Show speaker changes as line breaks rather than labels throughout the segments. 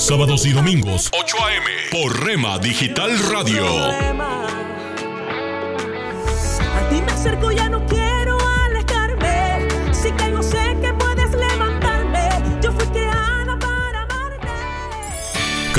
Sábados y domingos 8 a.m. por Rema Digital Radio.
A ti me acerco, ya no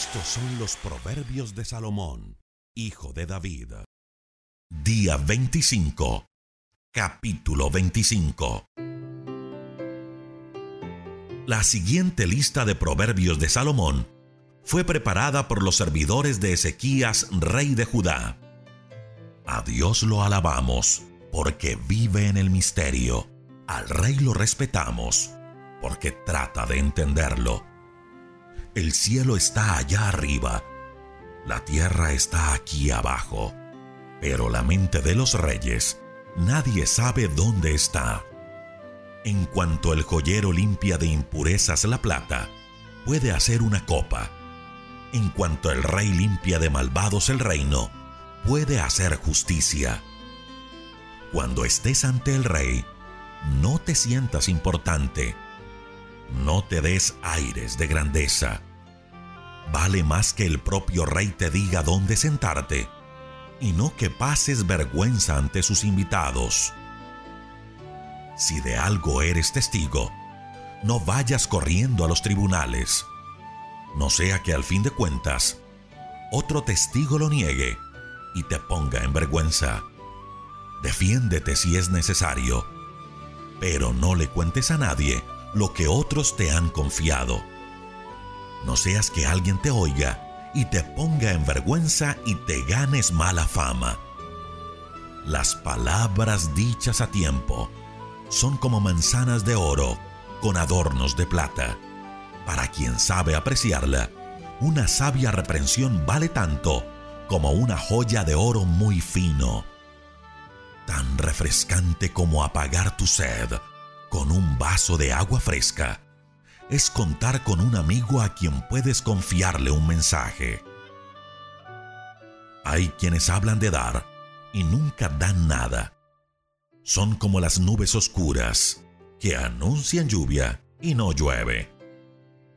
Estos son los proverbios de Salomón, hijo de David. Día 25, capítulo 25. La siguiente lista de proverbios de Salomón fue preparada por los servidores de Ezequías, rey de Judá. A Dios lo alabamos, porque vive en el misterio. Al rey lo respetamos, porque trata de entenderlo. El cielo está allá arriba, la tierra está aquí abajo, pero la mente de los reyes nadie sabe dónde está. En cuanto el joyero limpia de impurezas la plata, puede hacer una copa. En cuanto el rey limpia de malvados el reino, puede hacer justicia. Cuando estés ante el rey, no te sientas importante. No te des aires de grandeza. Vale más que el propio rey te diga dónde sentarte y no que pases vergüenza ante sus invitados. Si de algo eres testigo, no vayas corriendo a los tribunales. No sea que al fin de cuentas, otro testigo lo niegue y te ponga en vergüenza. Defiéndete si es necesario, pero no le cuentes a nadie lo que otros te han confiado. No seas que alguien te oiga y te ponga en vergüenza y te ganes mala fama. Las palabras dichas a tiempo son como manzanas de oro con adornos de plata. Para quien sabe apreciarla, una sabia reprensión vale tanto como una joya de oro muy fino. Tan refrescante como apagar tu sed con un vaso de agua fresca es contar con un amigo a quien puedes confiarle un mensaje. Hay quienes hablan de dar y nunca dan nada. Son como las nubes oscuras que anuncian lluvia y no llueve.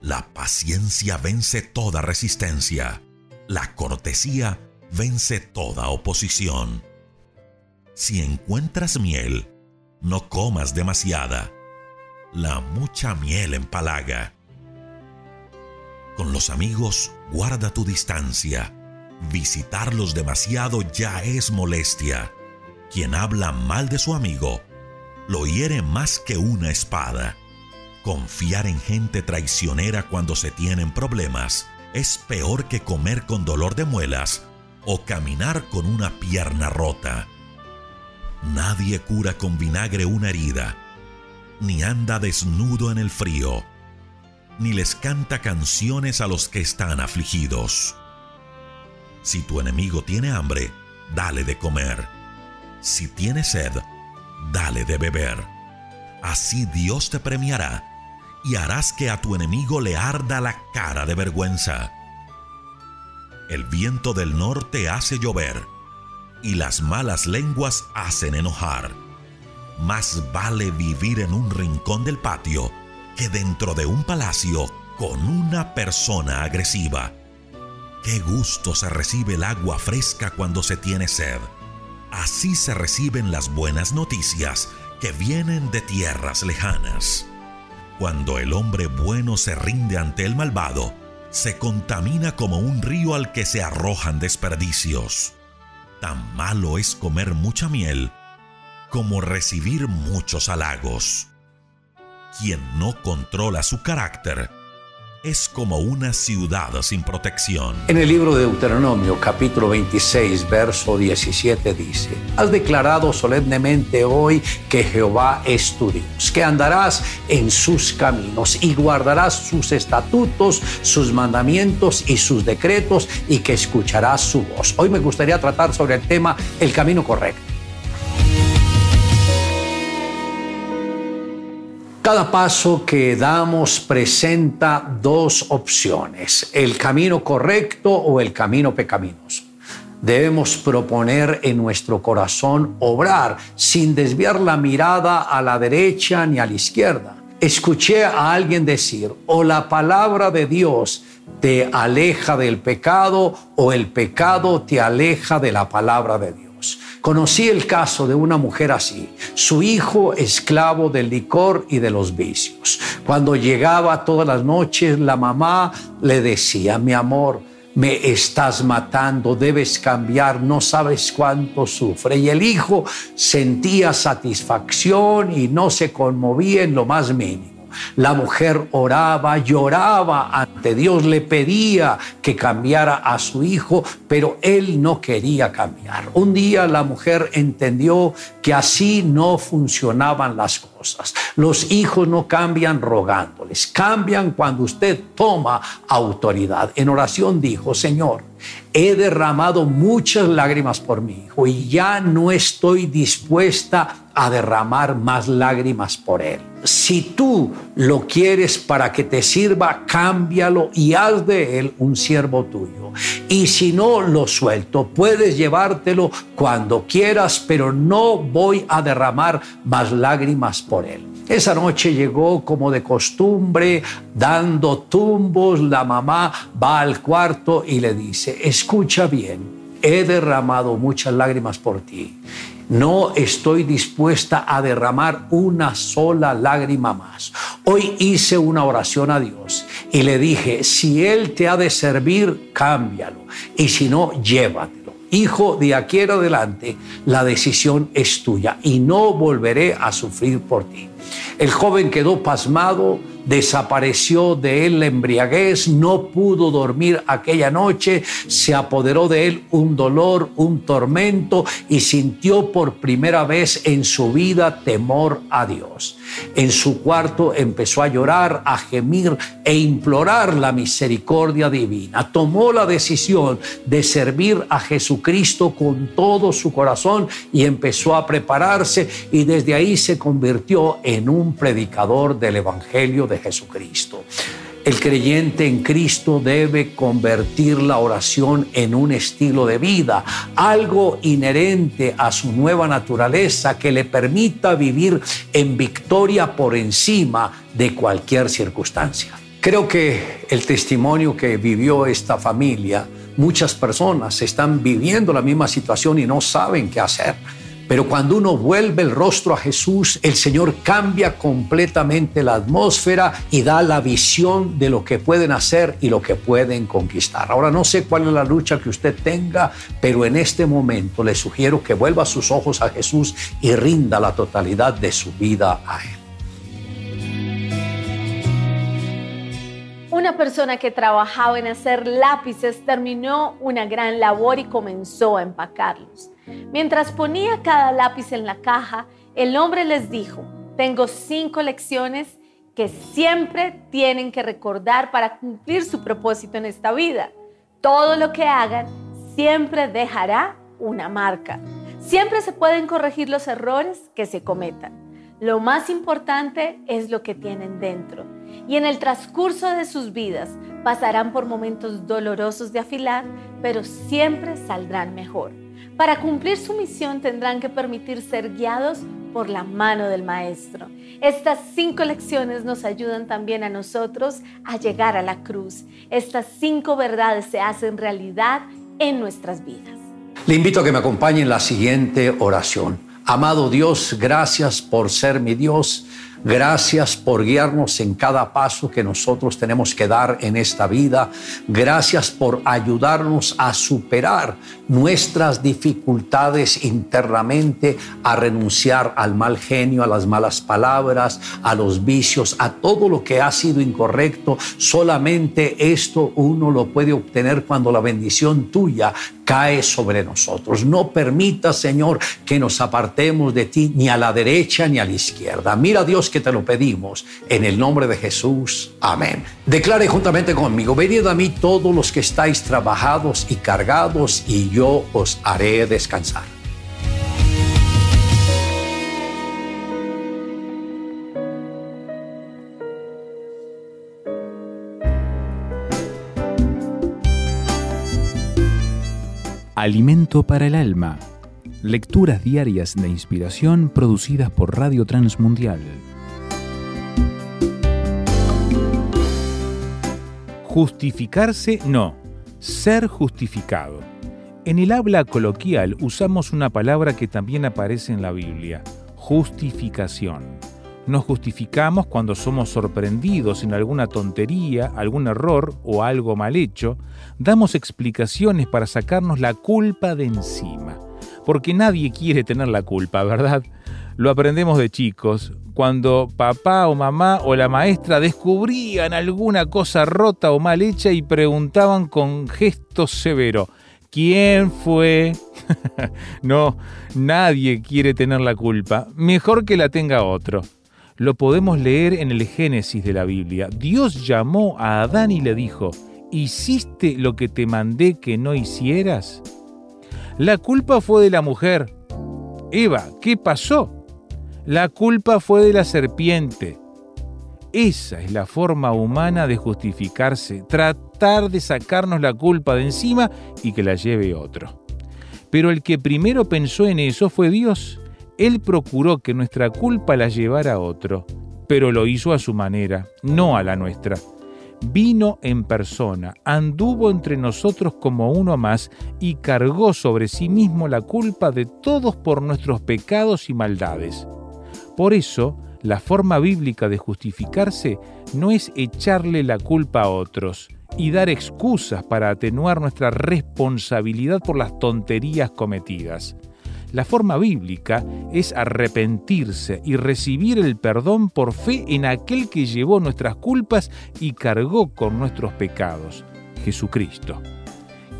La paciencia vence toda resistencia. La cortesía vence toda oposición. Si encuentras miel, no comas demasiada. La mucha miel empalaga. Con los amigos, guarda tu distancia. Visitarlos demasiado ya es molestia. Quien habla mal de su amigo, lo hiere más que una espada. Confiar en gente traicionera cuando se tienen problemas es peor que comer con dolor de muelas o caminar con una pierna rota. Nadie cura con vinagre una herida, ni anda desnudo en el frío, ni les canta canciones a los que están afligidos. Si tu enemigo tiene hambre, dale de comer. Si tiene sed, dale de beber. Así Dios te premiará y harás que a tu enemigo le arda la cara de vergüenza. El viento del norte hace llover y las malas lenguas hacen enojar. Más vale vivir en un rincón del patio que dentro de un palacio con una persona agresiva. Qué gusto se recibe el agua fresca cuando se tiene sed. Así se reciben las buenas noticias que vienen de tierras lejanas. Cuando el hombre bueno se rinde ante el malvado, se contamina como un río al que se arrojan desperdicios. Tan malo es comer mucha miel como recibir muchos halagos. Quien no controla su carácter es como una ciudad sin protección.
En el libro de Deuteronomio capítulo 26 verso 17 dice, Has declarado solemnemente hoy que Jehová es tu Dios, que andarás en sus caminos y guardarás sus estatutos, sus mandamientos y sus decretos y que escucharás su voz. Hoy me gustaría tratar sobre el tema el camino correcto. Cada paso que damos presenta dos opciones, el camino correcto o el camino pecaminoso. Debemos proponer en nuestro corazón obrar sin desviar la mirada a la derecha ni a la izquierda. Escuché a alguien decir, o la palabra de Dios te aleja del pecado o el pecado te aleja de la palabra de Dios. Conocí el caso de una mujer así, su hijo esclavo del licor y de los vicios. Cuando llegaba todas las noches, la mamá le decía, mi amor, me estás matando, debes cambiar, no sabes cuánto sufre. Y el hijo sentía satisfacción y no se conmovía en lo más mínimo. La mujer oraba, lloraba ante Dios, le pedía que cambiara a su hijo, pero él no quería cambiar. Un día la mujer entendió que así no funcionaban las cosas. Los hijos no cambian rogándoles, cambian cuando usted toma autoridad. En oración dijo, Señor, he derramado muchas lágrimas por mi hijo y ya no estoy dispuesta a derramar más lágrimas por él. Si tú lo quieres para que te sirva, cámbialo y haz de él un siervo tuyo. Y si no lo suelto, puedes llevártelo cuando quieras, pero no voy a derramar más lágrimas por él. Esa noche llegó como de costumbre, dando tumbos, la mamá va al cuarto y le dice, escucha bien, he derramado muchas lágrimas por ti no estoy dispuesta a derramar una sola lágrima más. Hoy hice una oración a Dios y le dije, si Él te ha de servir, cámbialo. Y si no, llévatelo. Hijo, de aquí en adelante, la decisión es tuya y no volveré a sufrir por ti. El joven quedó pasmado, desapareció de él la embriaguez, no pudo dormir aquella noche, se apoderó de él un dolor, un tormento y sintió por primera vez en su vida temor a Dios. En su cuarto empezó a llorar, a gemir e implorar la misericordia divina. Tomó la decisión de servir a Jesucristo con todo su corazón y empezó a prepararse y desde ahí se convirtió en un predicador del Evangelio de Jesucristo. El creyente en Cristo debe convertir la oración en un estilo de vida, algo inherente a su nueva naturaleza que le permita vivir en victoria por encima de cualquier circunstancia. Creo que el testimonio que vivió esta familia, muchas personas están viviendo la misma situación y no saben qué hacer pero cuando uno vuelve el rostro a Jesús, el Señor cambia completamente la atmósfera y da la visión de lo que pueden hacer y lo que pueden conquistar. Ahora no sé cuál es la lucha que usted tenga, pero en este momento le sugiero que vuelva sus ojos a Jesús y rinda la totalidad de su vida a Él.
Una persona que trabajaba en hacer lápices terminó una gran labor y comenzó a empacarlos. Mientras ponía cada lápiz en la caja, el hombre les dijo, tengo cinco lecciones que siempre tienen que recordar para cumplir su propósito en esta vida. Todo lo que hagan siempre dejará una marca. Siempre se pueden corregir los errores que se cometan. Lo más importante es lo que tienen dentro. Y en el transcurso de sus vidas pasarán por momentos dolorosos de afilar, pero siempre saldrán mejor. Para cumplir su misión tendrán que permitir ser guiados por la mano del Maestro. Estas cinco lecciones nos ayudan también a nosotros a llegar a la cruz. Estas cinco verdades se hacen realidad en nuestras vidas.
Le invito a que me acompañe en la siguiente oración. Amado Dios, gracias por ser mi Dios. Gracias por guiarnos en cada paso que nosotros tenemos que dar en esta vida. Gracias por ayudarnos a superar nuestras dificultades internamente, a renunciar al mal genio, a las malas palabras, a los vicios, a todo lo que ha sido incorrecto. Solamente esto uno lo puede obtener cuando la bendición tuya cae sobre nosotros. No permita, Señor, que nos apartemos de ti ni a la derecha ni a la izquierda. Mira, Dios, que te lo pedimos en el nombre de Jesús. Amén. Declare juntamente conmigo, venid a mí todos los que estáis trabajados y cargados y yo os haré descansar.
Alimento para el alma. Lecturas diarias de inspiración producidas por Radio Transmundial. Justificarse no, ser justificado. En el habla coloquial usamos una palabra que también aparece en la Biblia, justificación. Nos justificamos cuando somos sorprendidos en alguna tontería, algún error o algo mal hecho. Damos explicaciones para sacarnos la culpa de encima. Porque nadie quiere tener la culpa, ¿verdad? Lo aprendemos de chicos, cuando papá o mamá o la maestra descubrían alguna cosa rota o mal hecha y preguntaban con gesto severo, ¿quién fue? no, nadie quiere tener la culpa, mejor que la tenga otro. Lo podemos leer en el Génesis de la Biblia. Dios llamó a Adán y le dijo, ¿hiciste lo que te mandé que no hicieras? La culpa fue de la mujer. Eva, ¿qué pasó? La culpa fue de la serpiente. Esa es la forma humana de justificarse, tratar de sacarnos la culpa de encima y que la lleve otro. Pero el que primero pensó en eso fue Dios. Él procuró que nuestra culpa la llevara otro, pero lo hizo a su manera, no a la nuestra. Vino en persona, anduvo entre nosotros como uno más y cargó sobre sí mismo la culpa de todos por nuestros pecados y maldades. Por eso, la forma bíblica de justificarse no es echarle la culpa a otros y dar excusas para atenuar nuestra responsabilidad por las tonterías cometidas. La forma bíblica es arrepentirse y recibir el perdón por fe en aquel que llevó nuestras culpas y cargó con nuestros pecados, Jesucristo.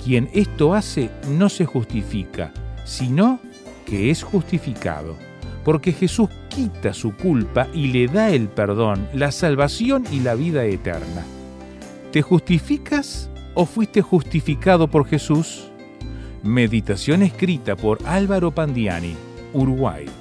Quien esto hace no se justifica, sino que es justificado porque Jesús quita su culpa y le da el perdón, la salvación y la vida eterna. ¿Te justificas o fuiste justificado por Jesús? Meditación escrita por Álvaro Pandiani, Uruguay.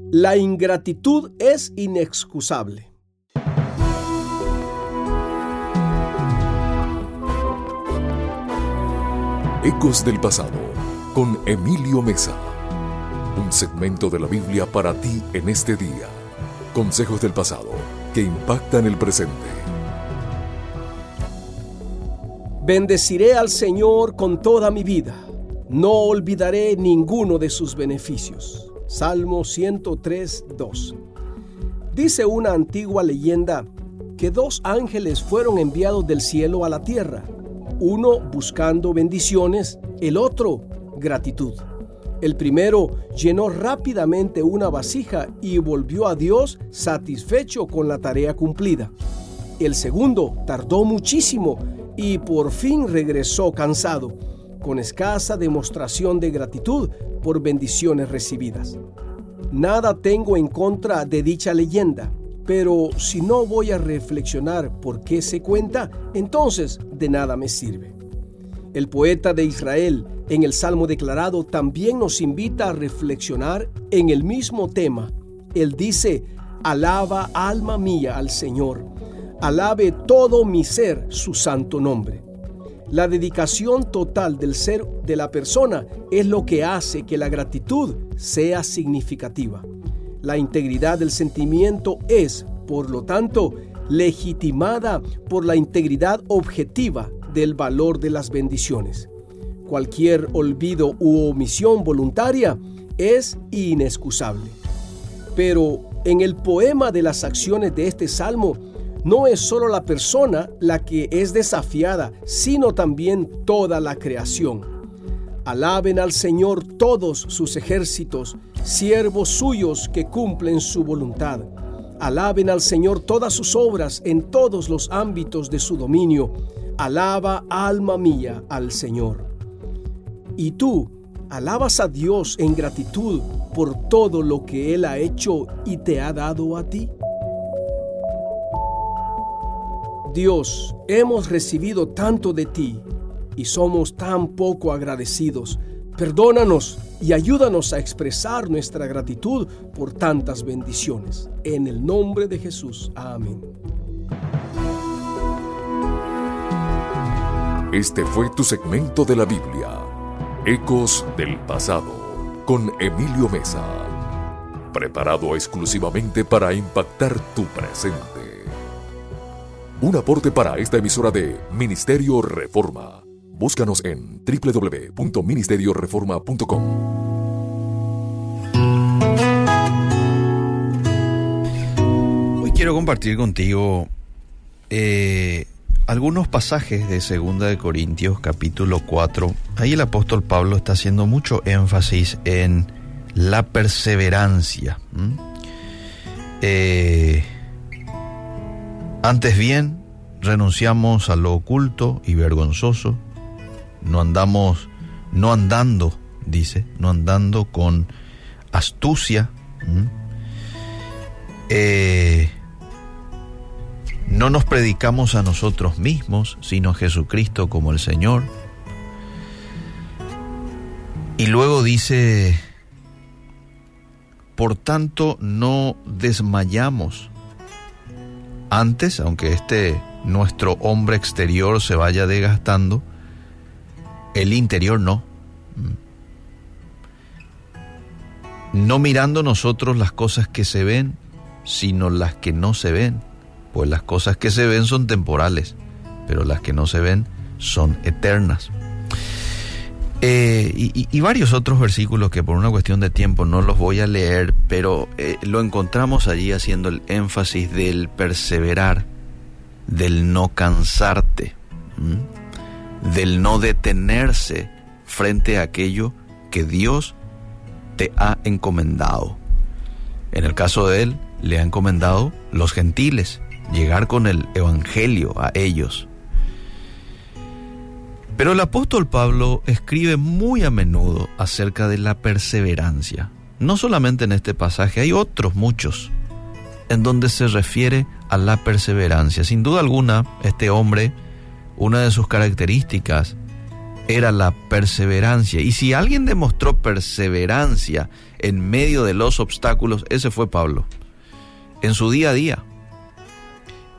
La ingratitud es inexcusable.
Ecos del pasado con Emilio Mesa. Un segmento de la Biblia para ti en este día. Consejos del pasado que impactan el presente.
Bendeciré al Señor con toda mi vida. No olvidaré ninguno de sus beneficios. Salmo 103, 2. Dice una antigua leyenda que dos ángeles fueron enviados del cielo a la tierra, uno buscando bendiciones, el otro gratitud. El primero llenó rápidamente una vasija y volvió a Dios satisfecho con la tarea cumplida. El segundo tardó muchísimo y por fin regresó cansado, con escasa demostración de gratitud por bendiciones recibidas. Nada tengo en contra de dicha leyenda, pero si no voy a reflexionar por qué se cuenta, entonces de nada me sirve. El poeta de Israel en el Salmo declarado también nos invita a reflexionar en el mismo tema. Él dice, alaba alma mía al Señor, alabe todo mi ser su santo nombre. La dedicación total del ser de la persona es lo que hace que la gratitud sea significativa. La integridad del sentimiento es, por lo tanto, legitimada por la integridad objetiva del valor de las bendiciones. Cualquier olvido u omisión voluntaria es inexcusable. Pero en el poema de las acciones de este salmo, no es solo la persona la que es desafiada, sino también toda la creación. Alaben al Señor todos sus ejércitos, siervos suyos que cumplen su voluntad. Alaben al Señor todas sus obras en todos los ámbitos de su dominio. Alaba, alma mía, al Señor. Y tú, alabas a Dios en gratitud por todo lo que Él ha hecho y te ha dado a ti. Dios, hemos recibido tanto de ti y somos tan poco agradecidos. Perdónanos y ayúdanos a expresar nuestra gratitud por tantas bendiciones. En el nombre de Jesús. Amén.
Este fue tu segmento de la Biblia, Ecos del Pasado, con Emilio Mesa, preparado exclusivamente para impactar tu presente. Un aporte para esta emisora de Ministerio Reforma. Búscanos en www.ministerioreforma.com.
Hoy quiero compartir contigo eh, algunos pasajes de 2 de Corintios capítulo 4. Ahí el apóstol Pablo está haciendo mucho énfasis en la perseverancia. Eh, antes bien, renunciamos a lo oculto y vergonzoso, no andamos, no andando, dice, no andando con astucia, eh, no nos predicamos a nosotros mismos, sino a Jesucristo como el Señor. Y luego dice, por tanto no desmayamos antes, aunque este nuestro hombre exterior se vaya desgastando, el interior no. No mirando nosotros las cosas que se ven, sino las que no se ven. Pues las cosas que se ven son temporales, pero las que no se ven son eternas. Eh, y, varios otros versículos que por una cuestión de tiempo no los voy a leer, pero eh, lo encontramos allí haciendo el énfasis del perseverar, del no cansarte, del no detenerse frente a aquello que Dios te ha encomendado. En el caso de él, le ha encomendado los gentiles, llegar con el Evangelio a ellos. Pero el apóstol Pablo escribe muy a menudo acerca de la perseverancia. No solamente en este pasaje, hay otros muchos en donde se refiere a la perseverancia. Sin duda alguna, este hombre, una de sus características era la perseverancia. Y si alguien demostró perseverancia en medio de los obstáculos, ese fue Pablo, en su día a día.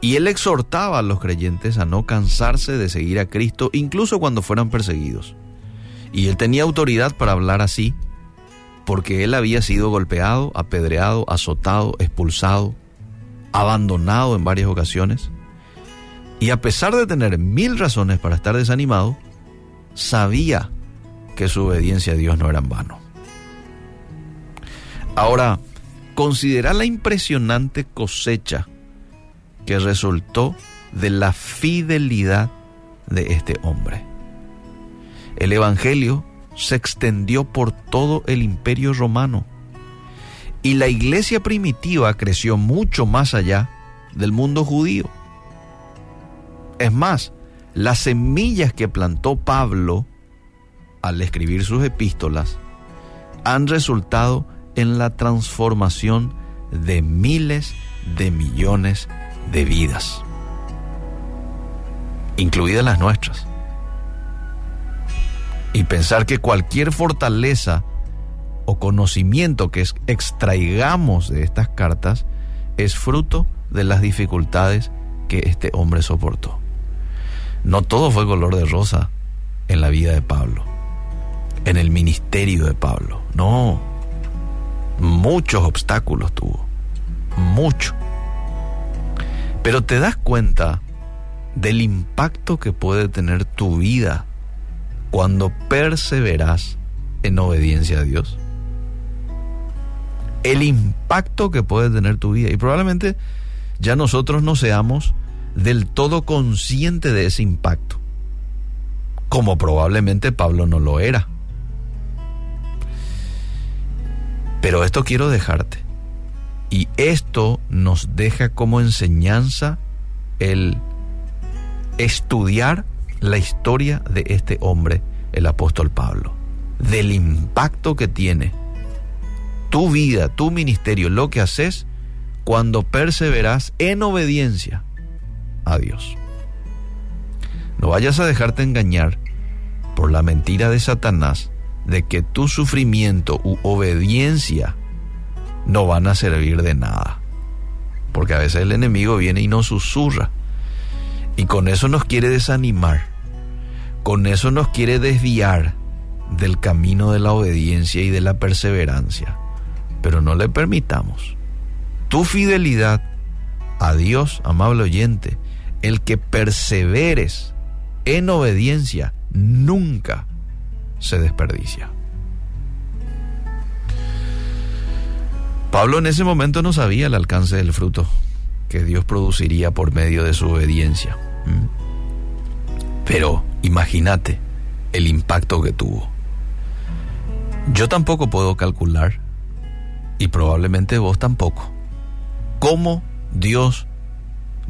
Y él exhortaba a los creyentes a no cansarse de seguir a Cristo incluso cuando fueran perseguidos. Y él tenía autoridad para hablar así, porque él había sido golpeado, apedreado, azotado, expulsado, abandonado en varias ocasiones. Y a pesar de tener mil razones para estar desanimado, sabía que su obediencia a Dios no era en vano. Ahora, considera la impresionante cosecha que resultó de la fidelidad de este hombre. El Evangelio se extendió por todo el imperio romano y la iglesia primitiva creció mucho más allá del mundo judío. Es más, las semillas que plantó Pablo al escribir sus epístolas han resultado en la transformación de miles de millones de vidas, incluidas las nuestras. Y pensar que cualquier fortaleza o conocimiento que extraigamos de estas cartas es fruto de las dificultades que este hombre soportó. No todo fue color de rosa en la vida de Pablo, en el ministerio de Pablo. No, muchos obstáculos tuvo, mucho. Pero te das cuenta del impacto que puede tener tu vida cuando perseveras en obediencia a Dios. El impacto que puede tener tu vida. Y probablemente ya nosotros no seamos del todo conscientes de ese impacto. Como probablemente Pablo no lo era. Pero esto quiero dejarte. Y esto nos deja como enseñanza el estudiar la historia de este hombre, el apóstol Pablo, del impacto que tiene tu vida, tu ministerio, lo que haces cuando perseveras en obediencia a Dios. No vayas a dejarte engañar por la mentira de Satanás de que tu sufrimiento u obediencia no van a servir de nada. Porque a veces el enemigo viene y nos susurra. Y con eso nos quiere desanimar. Con eso nos quiere desviar del camino de la obediencia y de la perseverancia. Pero no le permitamos. Tu fidelidad a Dios, amable oyente, el que perseveres en obediencia, nunca se desperdicia. Pablo en ese momento no sabía el alcance del fruto que Dios produciría por medio de su obediencia. Pero imagínate el impacto que tuvo. Yo tampoco puedo calcular, y probablemente vos tampoco, cómo Dios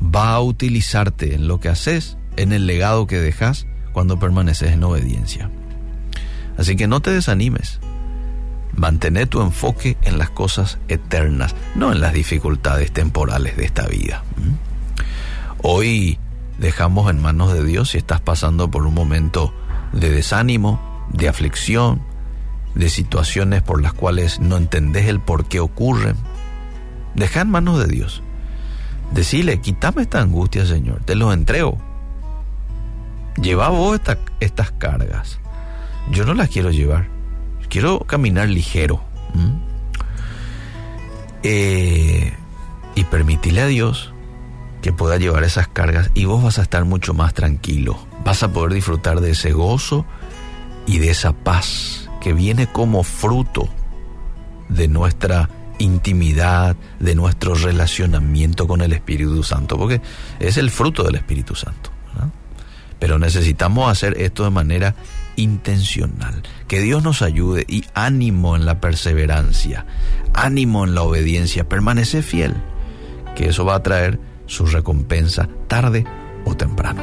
va a utilizarte en lo que haces, en el legado que dejas cuando permaneces en obediencia. Así que no te desanimes. Mantén tu enfoque en las cosas eternas, no en las dificultades temporales de esta vida. ¿Mm? Hoy dejamos en manos de Dios si estás pasando por un momento de desánimo, de aflicción, de situaciones por las cuales no entendés el por qué ocurren. Deja en manos de Dios. Decile, quítame esta angustia, Señor, te los entrego. Lleva vos estas cargas. Yo no las quiero llevar. Quiero caminar ligero. Eh, y permitirle a Dios que pueda llevar esas cargas y vos vas a estar mucho más tranquilo. Vas a poder disfrutar de ese gozo y de esa paz que viene como fruto de nuestra intimidad, de nuestro relacionamiento con el Espíritu Santo, porque es el fruto del Espíritu Santo. Pero necesitamos hacer esto de manera intencional. Que Dios nos ayude y ánimo en la perseverancia, ánimo en la obediencia, permanece fiel, que eso va a traer su recompensa tarde o temprano.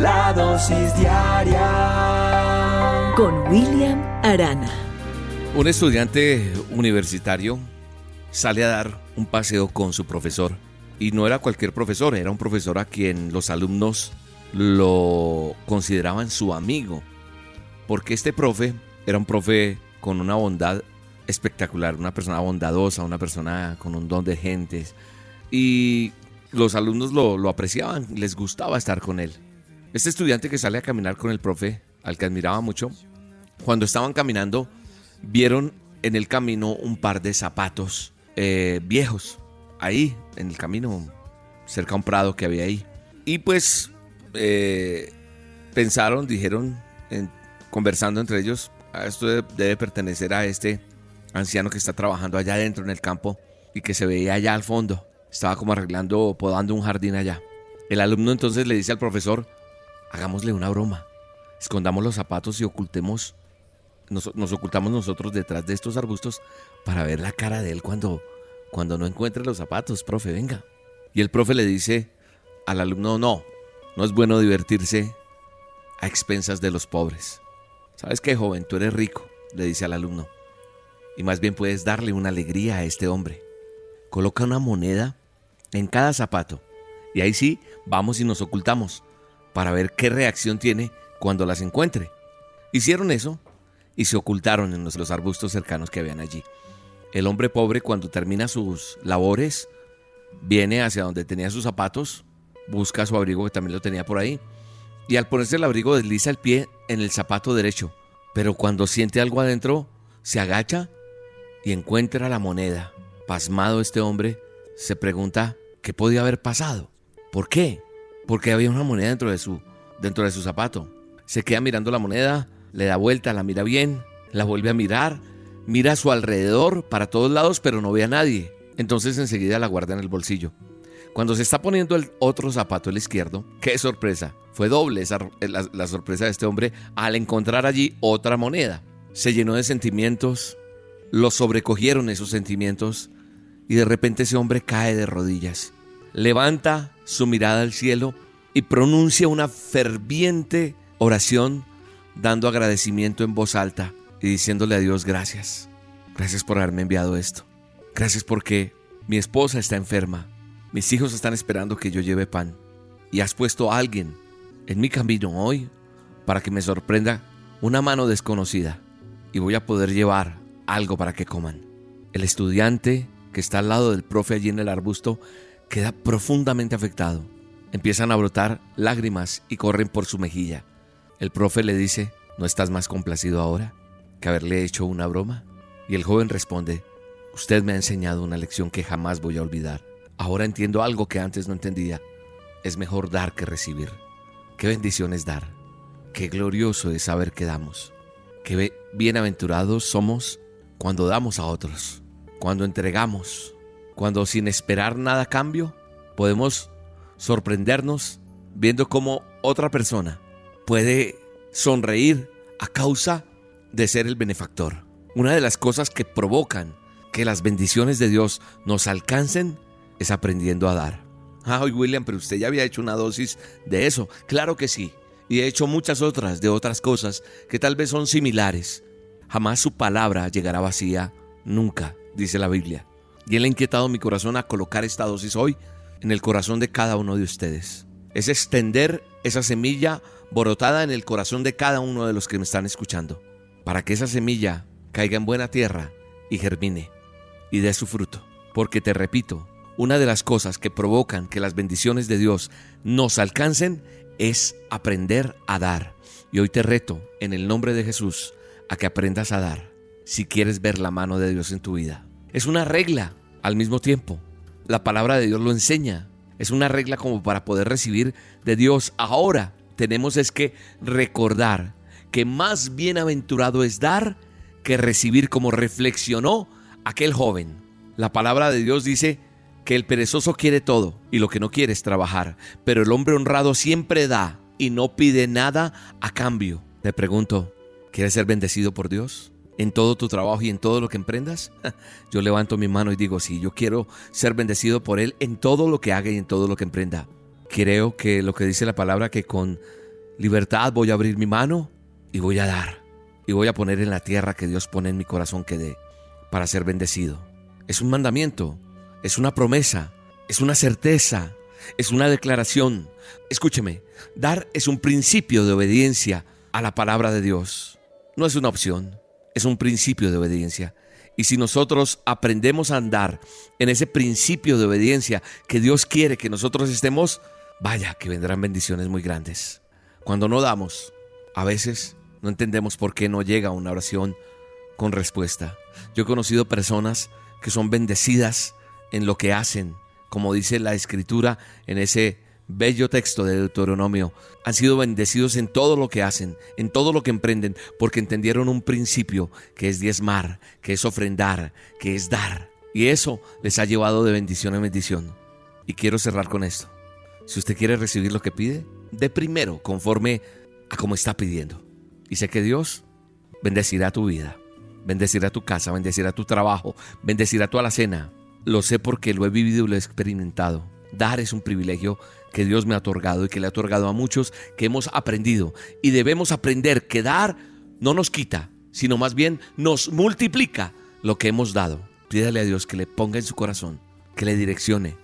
La dosis diaria
con William Arana.
Un estudiante universitario sale a dar un paseo con su profesor. Y no era cualquier profesor, era un profesor a quien los alumnos lo consideraban su amigo. Porque este profe era un profe con una bondad espectacular, una persona bondadosa, una persona con un don de gentes. Y los alumnos lo, lo apreciaban, les gustaba estar con él. Este estudiante que sale a caminar con el profe, al que admiraba mucho, cuando estaban caminando, vieron en el camino un par de zapatos eh, viejos, ahí, en el camino, cerca a un prado que había ahí. Y pues eh, pensaron, dijeron, conversando entre ellos, "Ah, esto debe, pertenecer a este anciano que está trabajando allá adentro en el campo y que se veía allá al fondo. Estaba como arreglando, podando un jardín allá. El alumno entonces le dice al profesor, hagámosle una broma. Escondamos los zapatos y ocultemos, nos, ocultamos nosotros detrás de estos arbustos para ver la cara de él cuando, cuando no encuentre los zapatos, profe, venga. Y el profe le dice al alumno, no, no es bueno divertirse a expensas de los pobres. ¿Sabes qué, joven? Tú eres rico, le dice al alumno. Y más bien puedes darle una alegría a este hombre. Coloca una moneda en cada zapato. Y ahí sí, vamos y nos ocultamos para ver qué reacción tiene cuando las encuentre. Hicieron eso y se ocultaron en los, arbustos cercanos que habían allí. El hombre pobre cuando termina sus labores viene hacia donde tenía sus zapatos, busca su abrigo que también lo tenía por ahí y al ponerse el abrigo desliza el pie en el zapato derecho, pero cuando siente algo adentro se agacha y encuentra la moneda. Pasmado este hombre se pregunta qué podía haber pasado. ¿Por qué? Porque había una moneda dentro de su dentro de su zapato. Se queda mirando la moneda, le da vuelta, la mira bien, la vuelve a mirar, mira a su alrededor para todos lados, pero no ve a nadie. Entonces enseguida la guarda en el bolsillo. Cuando se está poniendo el otro zapato, el izquierdo, qué sorpresa. Fue doble esa- la, la sorpresa de este hombre al encontrar allí otra moneda. Se llenó de sentimientos, lo sobrecogieron esos sentimientos y de repente ese hombre cae de rodillas. Levanta su mirada al cielo y pronuncia una ferviente oración dando agradecimiento en voz alta y diciéndole a Dios gracias. Gracias por haberme enviado esto. Gracias porque mi esposa está enferma. Mis hijos están esperando que yo lleve pan. Y has puesto a alguien en mi camino hoy para que me sorprenda una mano desconocida. Y voy a poder llevar algo para que coman. El estudiante que está al lado del profe allí en el arbusto queda profundamente afectado. Empiezan a brotar lágrimas y corren por su mejilla. El profe le dice, ¿no estás más complacido ahora que haberle hecho una broma? Y el joven responde, usted me ha enseñado una lección que jamás voy a olvidar. Ahora entiendo algo que antes no entendía. Es mejor dar que recibir. Qué bendición es dar. Qué glorioso es saber que damos. Qué bienaventurados somos cuando damos a otros, cuando entregamos, cuando sin esperar nada a cambio podemos sorprendernos viendo cómo otra persona puede sonreír a causa de ser el benefactor. Una de las cosas que provocan que las bendiciones de Dios nos alcancen es aprendiendo a dar. Hoy William, pero usted ya había hecho una dosis de eso. Claro que sí. Y he hecho muchas otras de otras cosas que tal vez son similares. Jamás su palabra llegará vacía, nunca, dice la Biblia. Y él ha inquietado mi corazón a colocar esta dosis hoy en el corazón de cada uno de ustedes. Es extender esa semilla brotada en el corazón de cada uno de los que me están escuchando, para que esa semilla caiga en buena tierra y germine y dé su fruto. Porque te repito, una de las cosas que provocan que las bendiciones de Dios nos alcancen es aprender a dar. Y hoy te reto, en el nombre de Jesús, a que aprendas a dar si quieres ver la mano de Dios en tu vida. Es una regla al mismo tiempo. La palabra de Dios lo enseña. Es una regla como para poder recibir de Dios. Ahora tenemos es que recordar que más bienaventurado es dar que recibir como reflexionó aquel joven. La palabra de Dios dice que el perezoso quiere todo y lo que no quiere es trabajar, pero el hombre honrado siempre da y no pide nada a cambio. Le pregunto, ¿quieres ser bendecido por Dios? En todo tu trabajo y en todo lo que emprendas? Yo levanto mi mano y digo, sí, yo quiero ser bendecido por Él en todo lo que haga y en todo lo que emprenda. Creo que lo que dice la palabra, que con libertad voy a abrir mi mano y voy a dar. Y voy a poner en la tierra que Dios pone en mi corazón que dé para ser bendecido. Es un mandamiento, es una promesa, es una certeza, es una declaración. Escúcheme, dar es un principio de obediencia a la palabra de Dios. No es una opción, es un principio de obediencia. Y si nosotros aprendemos a andar en ese principio de obediencia que Dios quiere que nosotros estemos, vaya que vendrán bendiciones muy grandes. Cuando no damos, a veces no entendemos por qué no llega una oración con respuesta. Yo he conocido personas que son bendecidas en lo que hacen, como dice la escritura en ese bello texto de Deuteronomio, han sido bendecidos en todo lo que hacen, en todo lo que emprenden, porque entendieron un principio que es diezmar, que es ofrendar, que es dar. Y eso les ha llevado de bendición en bendición. Y quiero cerrar con esto. Si usted quiere recibir lo que pide, de primero conforme a como está pidiendo. Y sé que Dios bendecirá tu vida, bendecirá tu casa, bendecirá tu trabajo, bendecirá tu alacena. Lo sé porque lo he vivido y lo he experimentado. Dar es un privilegio que Dios me ha otorgado y que le ha otorgado a muchos que hemos aprendido. Y debemos aprender que dar no nos quita, sino más bien nos multiplica lo que hemos dado. Pídale a Dios que le ponga en su corazón, que le direccione,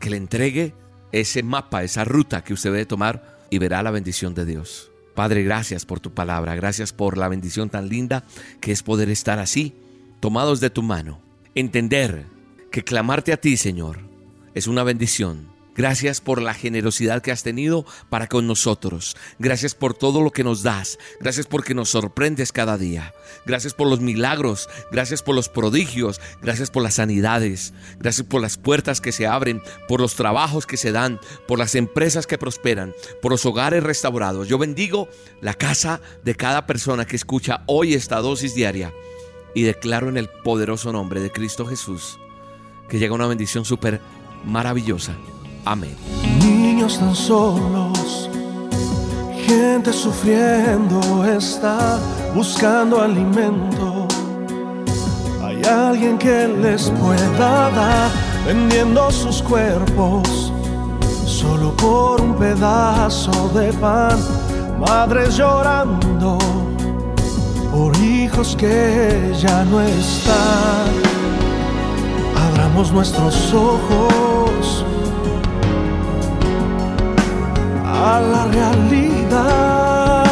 que le entregue ese mapa, esa ruta que usted debe tomar y verá la bendición de Dios. Padre, gracias por tu palabra, gracias por la bendición tan linda que es poder estar así, tomados de tu mano. Entender que clamarte a ti, Señor, es una bendición. Gracias por la generosidad que has tenido para con nosotros. Gracias por todo lo que nos das. Gracias porque nos sorprendes cada día. Gracias por los milagros. Gracias por los prodigios. Gracias por las sanidades. Gracias por las puertas que se abren. Por los trabajos que se dan. Por las empresas que prosperan. Por los hogares restaurados. Yo bendigo la casa de cada persona que escucha hoy esta dosis diaria. Y declaro en el poderoso nombre de Cristo Jesús que llega una bendición súper maravillosa. Amén.
Niños tan solos, gente sufriendo está buscando alimento. Hay alguien que les pueda dar vendiendo sus cuerpos solo por un pedazo de pan. Madres llorando por hijos que ya no están. Abramos nuestros ojos a la realidad.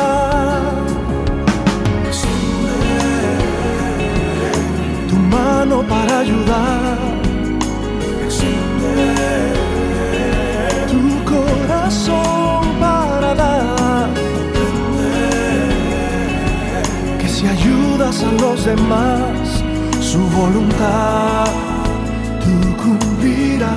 Extiende tu mano para ayudar. Extiende tu corazón para dar. Que si ayudas a los demás, su voluntad tú cumplirás.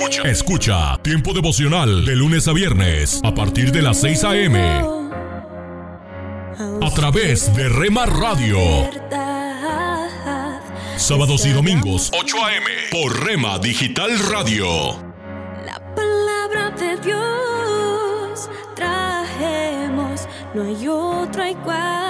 Escucha. Escucha Tiempo devocional de lunes a viernes a partir de las 6 a.m. a través de Rema Radio. Sábados y domingos 8 a.m. por Rema Digital Radio.
palabra de Dios trajemos, no hay otro igual.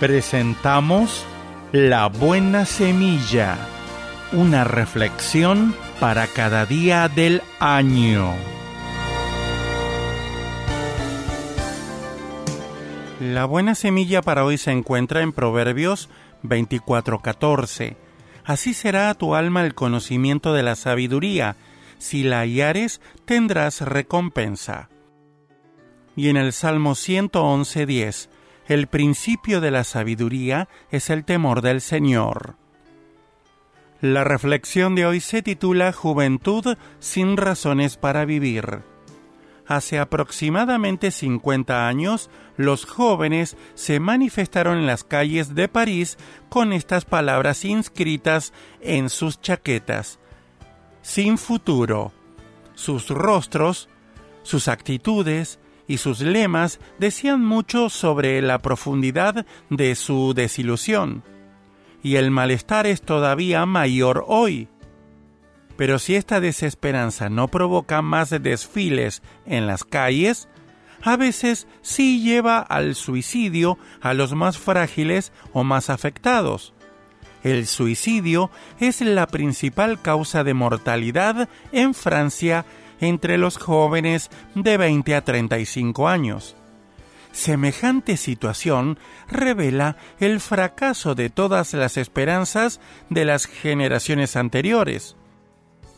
Presentamos La Buena Semilla, una reflexión para cada día del año. La buena semilla para hoy se encuentra en Proverbios 24:14. Así será a tu alma el conocimiento de la sabiduría. Si la hallares, tendrás recompensa. Y en el Salmo 111:10, el principio de la sabiduría es el temor del Señor. La reflexión de hoy se titula Juventud sin razones para vivir. Hace aproximadamente 50 años, los jóvenes se manifestaron en las calles de París con estas palabras inscritas en sus chaquetas. Sin futuro. Sus rostros, sus actitudes, y sus lemas decían mucho sobre la profundidad de su desilusión. Y el malestar es todavía mayor hoy. Pero si esta desesperanza no provoca más desfiles en las calles, a veces sí lleva al suicidio a los más frágiles o más afectados. El suicidio es la principal causa de mortalidad en Francia entre los jóvenes de 20 a 35 años. Semejante situación revela el fracaso de todas las esperanzas de las generaciones anteriores.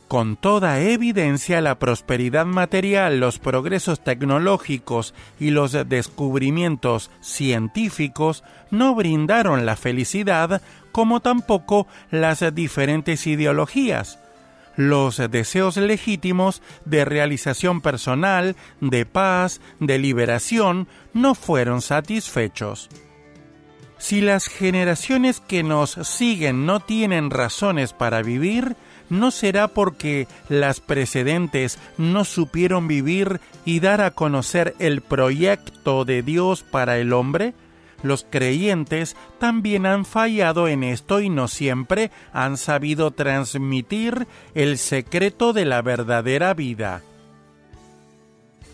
Con toda evidencia la prosperidad material, los progresos tecnológicos y los descubrimientos científicos no brindaron la felicidad como tampoco las diferentes ideologías, los deseos legítimos de realización personal, de paz, de liberación, no fueron satisfechos. Si las generaciones que nos siguen no tienen razones para vivir, no será porque las precedentes no supieron vivir y dar a conocer el proyecto de Dios para el hombre, los creyentes también han fallado en esto y no siempre han sabido transmitir el secreto de la verdadera vida.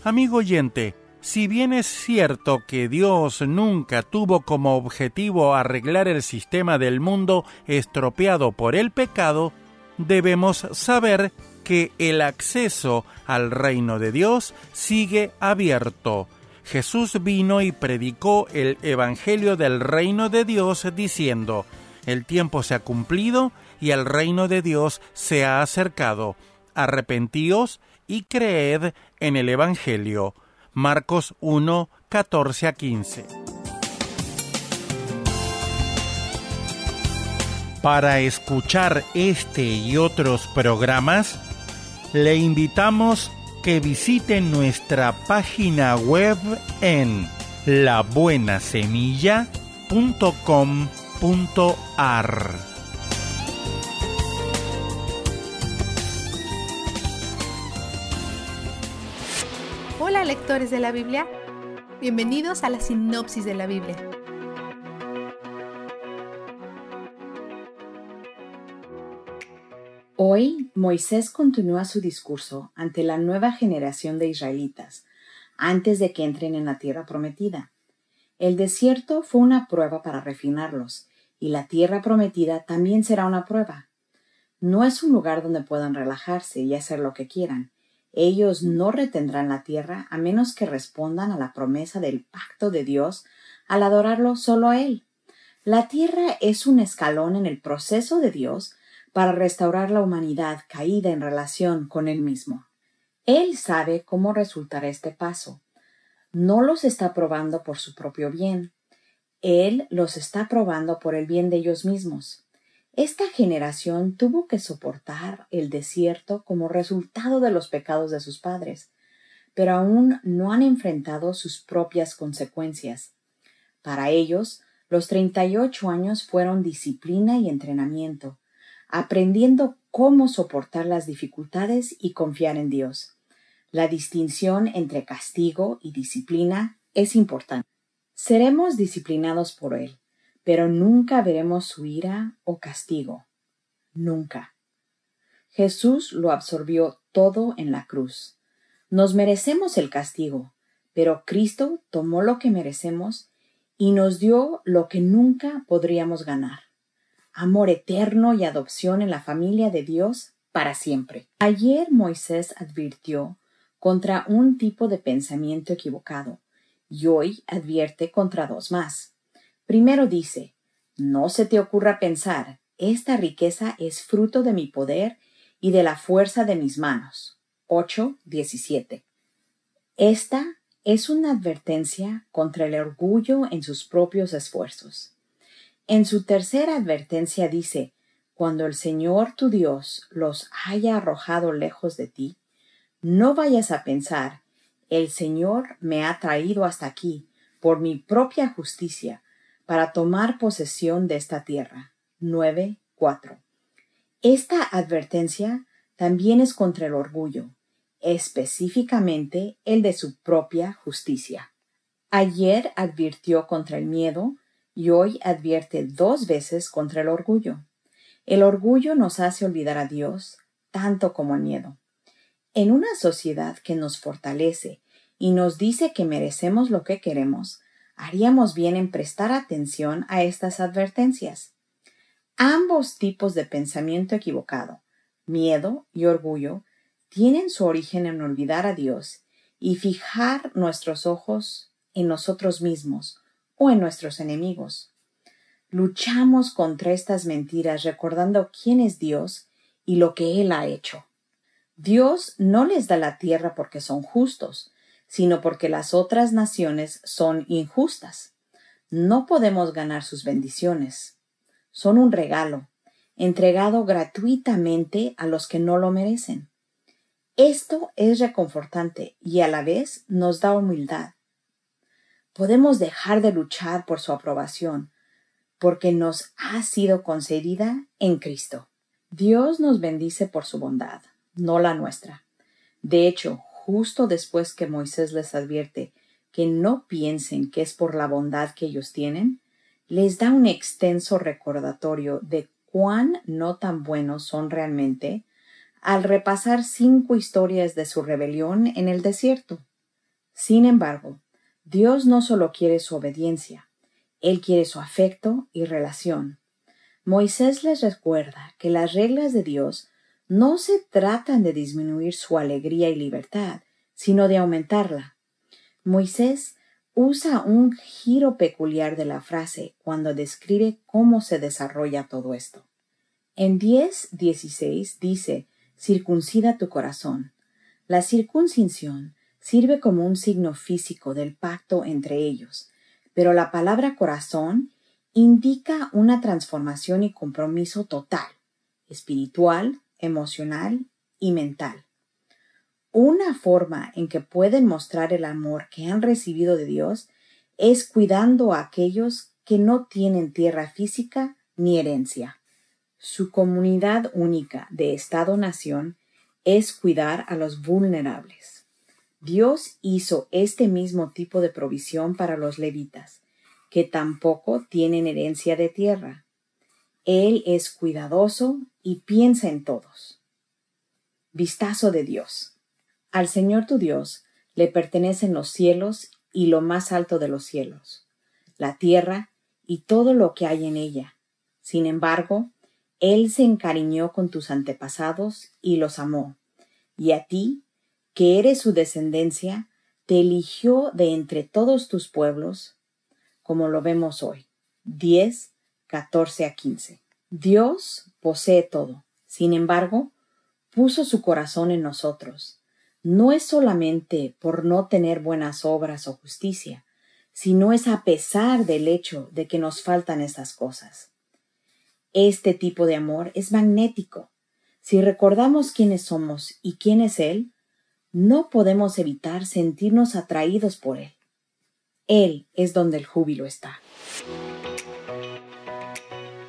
Amigo oyente, si bien es cierto que Dios nunca tuvo como objetivo arreglar el sistema del mundo estropeado por el pecado, debemos saber que el acceso al reino de Dios sigue abierto Jesús vino y predicó el Evangelio del reino de Dios diciendo, el tiempo se ha cumplido y el reino de Dios se ha acercado. Arrepentíos y creed en el Evangelio. Marcos 1, 14 a 15. Para escuchar este y otros programas, le invitamos que visiten nuestra página web en labuenasemilla.com.ar.
Hola lectores de la Biblia, bienvenidos a la sinopsis de la Biblia.
Hoy Moisés continúa su discurso ante la nueva generación de israelitas antes de que entren en la tierra prometida. El desierto fue una prueba para refinarlos y la tierra prometida también será una prueba. No es un lugar donde puedan relajarse y hacer lo que quieran. Ellos no retendrán la tierra a menos que respondan a la promesa del pacto de Dios al adorarlo solo a Él. La tierra es un escalón en el proceso de Dios para restaurar la humanidad caída en relación con Él mismo. Él sabe cómo resultará este paso. No los está probando por su propio bien. Él los está probando por el bien de ellos mismos. Esta generación tuvo que soportar el desierto como resultado de los pecados de sus padres, pero aún no han enfrentado sus propias consecuencias. Para ellos, los 38 años fueron disciplina y entrenamiento, aprendiendo cómo soportar las dificultades y confiar en Dios. La distinción entre castigo y disciplina es importante. Seremos disciplinados por Él, pero nunca veremos su ira o castigo. Nunca. Jesús lo absorbió todo en la cruz. Nos merecemos el castigo, pero Cristo tomó lo que merecemos y nos dio lo que nunca podríamos ganar. Amor eterno y adopción en la familia de Dios para siempre. Ayer Moisés advirtió contra un tipo de pensamiento equivocado y hoy advierte contra dos más. Primero dice, no se te ocurra pensar, esta riqueza es fruto de mi poder y de la fuerza de mis manos. 8.17. Esta es una advertencia contra el orgullo en sus propios esfuerzos. En su tercera advertencia dice, Cuando el Señor tu Dios los haya arrojado lejos de ti, no vayas a pensar, el Señor me ha traído hasta aquí por mi propia justicia para tomar posesión de esta tierra. 9.4. Esta advertencia también es contra el orgullo, específicamente el de su propia justicia. Ayer advirtió contra el miedo y hoy advierte dos veces contra el orgullo. El orgullo nos hace olvidar a Dios tanto como el miedo. En una sociedad que nos fortalece y nos dice que merecemos lo que queremos, haríamos bien en prestar atención a estas advertencias. Ambos tipos de pensamiento equivocado, miedo y orgullo, tienen su origen en olvidar a Dios y fijar nuestros ojos en nosotros mismos o en nuestros enemigos. Luchamos contra estas mentiras recordando quién es Dios y lo que Él ha hecho. Dios no les da la tierra porque son justos, sino porque las otras naciones son injustas. No podemos ganar sus bendiciones. Son un regalo, entregado gratuitamente a los que no lo merecen. Esto es reconfortante y a la vez nos da humildad. Podemos dejar de luchar por su aprobación, porque nos ha sido concedida en Cristo. Dios nos bendice por su bondad no la nuestra. De hecho, justo después que Moisés les advierte que no piensen que es por la bondad que ellos tienen, les da un extenso recordatorio de cuán no tan buenos son realmente al repasar cinco historias de su rebelión en el desierto. Sin embargo, Dios no solo quiere su obediencia, Él quiere su afecto y relación. Moisés les recuerda que las reglas de Dios no se tratan de disminuir su alegría y libertad, sino de aumentarla. Moisés usa un giro peculiar de la frase cuando describe cómo se desarrolla todo esto. En 10.16 dice, circuncida tu corazón. La circuncisión sirve como un signo físico del pacto entre ellos, pero la palabra corazón indica una transformación y compromiso total, espiritual, emocional y mental. Una forma en que pueden mostrar el amor que han recibido de Dios es cuidando a aquellos que no tienen tierra física ni herencia. Su comunidad única de Estado-nación es cuidar a los vulnerables. Dios hizo este mismo tipo de provisión para los levitas, que tampoco tienen herencia de tierra. Él es cuidadoso y piensa en todos. Vistazo de Dios. Al Señor tu Dios le pertenecen los cielos y lo más alto de los cielos, la tierra y todo lo que hay en ella. Sin embargo, Él se encariñó con tus antepasados y los amó, y a ti, que eres su descendencia, te eligió de entre todos tus pueblos, como lo vemos hoy. 10, 14 a 15. Dios posee todo. Sin embargo, puso su corazón en nosotros. No es solamente por no tener buenas obras o justicia, sino es a pesar del hecho de que nos faltan esas cosas. Este tipo de amor es magnético. Si recordamos quiénes somos y quién es Él, no podemos evitar sentirnos atraídos por Él. Él es donde el júbilo está.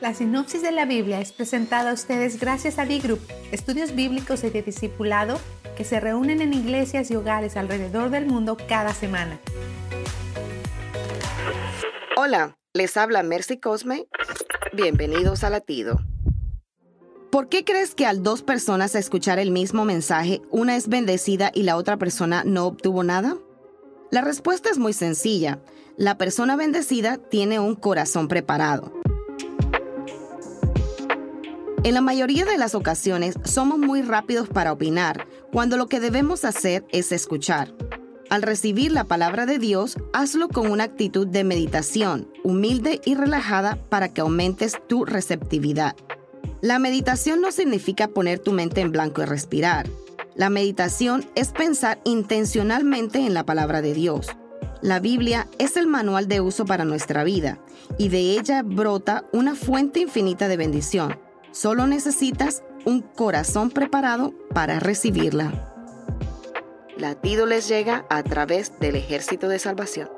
La sinopsis de la Biblia es presentada a ustedes gracias a D-Group, estudios bíblicos y de discipulado que se reúnen en iglesias y hogares alrededor del mundo cada semana.
Hola, les habla Mercy Cosme. Bienvenidos a Latido. ¿Por qué crees que al dos personas escuchar el mismo mensaje, una es bendecida y la otra persona no obtuvo nada? La respuesta es muy sencilla. La persona bendecida tiene un corazón preparado. En la mayoría de las ocasiones somos muy rápidos para opinar, cuando lo que debemos hacer es escuchar. Al recibir la palabra de Dios, hazlo con una actitud de meditación, humilde y relajada para que aumentes tu receptividad. La meditación no significa poner tu mente en blanco y respirar. La meditación es pensar intencionalmente en la palabra de Dios. La Biblia es el manual de uso para nuestra vida y de ella brota una fuente infinita de bendición. Solo necesitas un corazón preparado para recibirla. Latido les llega a través del ejército de salvación.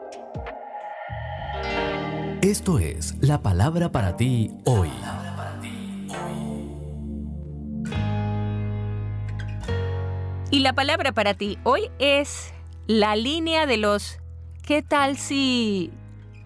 Esto es la palabra para ti hoy.
Y la palabra para ti hoy es la línea de los ¿qué tal si?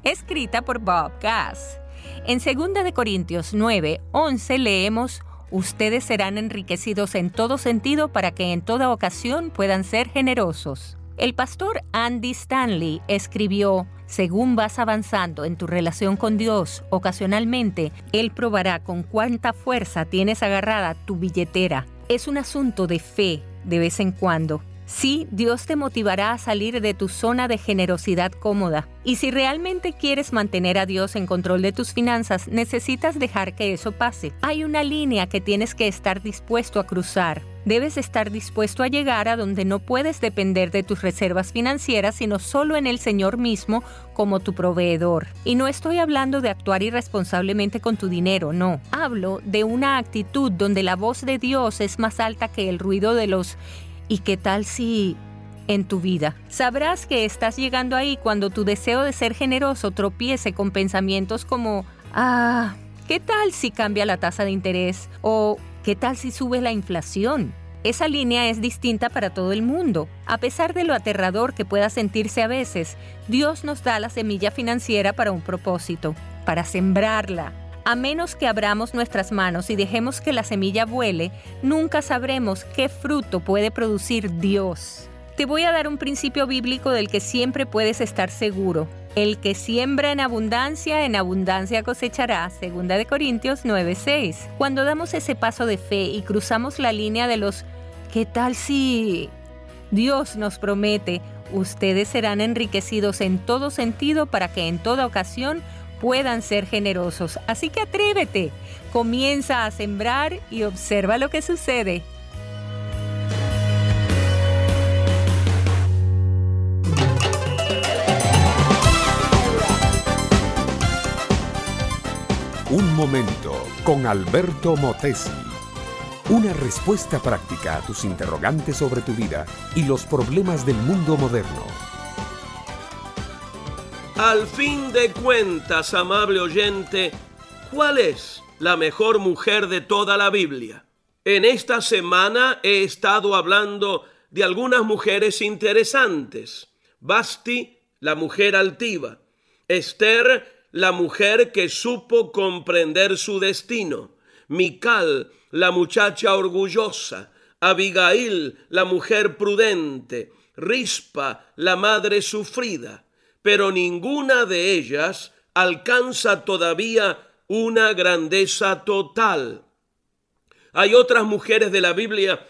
escrita por Bob Gass. En 2 de Corintios 9, 11 leemos Ustedes serán enriquecidos en todo sentido para que en toda ocasión puedan ser generosos. El pastor Andy Stanley escribió, según vas avanzando en tu relación con Dios, ocasionalmente, Él probará con cuánta fuerza tienes agarrada tu billetera. Es un asunto de fe de vez en cuando. Sí, Dios te motivará a salir de tu zona de generosidad cómoda. Y si realmente quieres mantener a Dios en control de tus finanzas, necesitas dejar que eso pase. Hay una línea que tienes que estar dispuesto a cruzar. Debes estar dispuesto a llegar a donde no puedes depender de tus reservas financieras, sino solo en el Señor mismo como tu proveedor. Y no estoy hablando de actuar irresponsablemente con tu dinero, no. Hablo de una actitud donde la voz de Dios es más alta que el ruido de los ¿Y qué tal si en tu vida? Sabrás que estás llegando ahí cuando tu deseo de ser generoso tropiece con pensamientos como, ah, ¿qué tal si cambia la tasa de interés? O ¿qué tal si sube la inflación? Esa línea es distinta para todo el mundo. A pesar de lo aterrador que pueda sentirse a veces, Dios nos da la semilla financiera para un propósito, para sembrarla, a menos que abramos nuestras manos y dejemos que la semilla vuele, nunca sabremos qué fruto puede producir Dios. Te voy a dar un principio bíblico del que siempre puedes estar seguro. El que siembra en abundancia, en abundancia cosechará, segunda de Corintios 9:6. Cuando damos ese paso de fe y cruzamos la línea de los ¿qué tal si Dios nos promete, ustedes serán enriquecidos en todo sentido para que en toda ocasión puedan ser generosos. Así que atrévete, comienza a sembrar y observa lo que sucede.
Un momento con Alberto Motesi. Una respuesta práctica a tus interrogantes sobre tu vida y los problemas del mundo moderno.
Al fin de cuentas, amable oyente, ¿cuál es la mejor mujer de toda la Biblia? En esta semana he estado hablando de algunas mujeres interesantes. Basti, la mujer altiva. Esther, la mujer que supo comprender su destino. Mical, la muchacha orgullosa. Abigail, la mujer prudente. Rispa, la madre sufrida pero ninguna de ellas alcanza todavía una grandeza total. Hay otras mujeres de la Biblia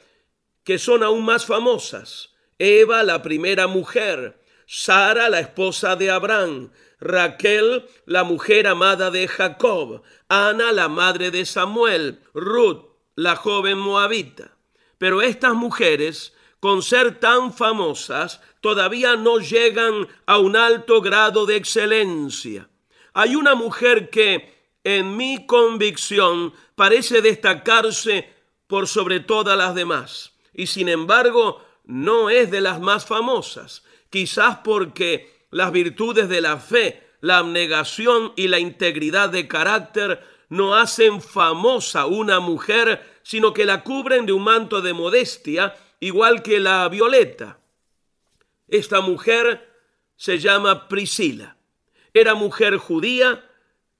que son aún más famosas. Eva, la primera mujer, Sara, la esposa de Abraham, Raquel, la mujer amada de Jacob, Ana, la madre de Samuel, Ruth, la joven moabita. Pero estas mujeres, con ser tan famosas, todavía no llegan a un alto grado de excelencia. Hay una mujer que, en mi convicción, parece destacarse por sobre todas las demás, y sin embargo no es de las más famosas, quizás porque las virtudes de la fe, la abnegación y la integridad de carácter no hacen famosa una mujer, sino que la cubren de un manto de modestia, igual que la violeta. Esta mujer se llama Priscila. Era mujer judía,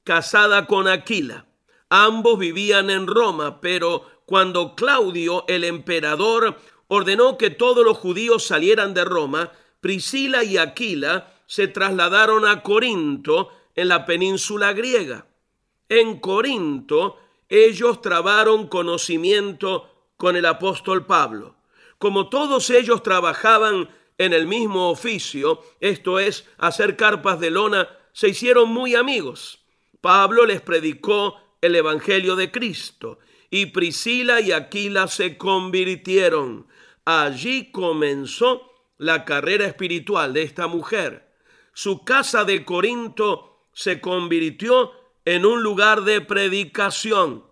casada con Aquila. Ambos vivían en Roma, pero cuando Claudio, el emperador, ordenó que todos los judíos salieran de Roma, Priscila y Aquila se trasladaron a Corinto, en la península griega. En Corinto, ellos trabaron conocimiento con el apóstol Pablo. Como todos ellos trabajaban en el mismo oficio, esto es, hacer carpas de lona, se hicieron muy amigos. Pablo les predicó el Evangelio de Cristo y Priscila y Aquila se convirtieron. Allí comenzó la carrera espiritual de esta mujer. Su casa de Corinto se convirtió en un lugar de predicación.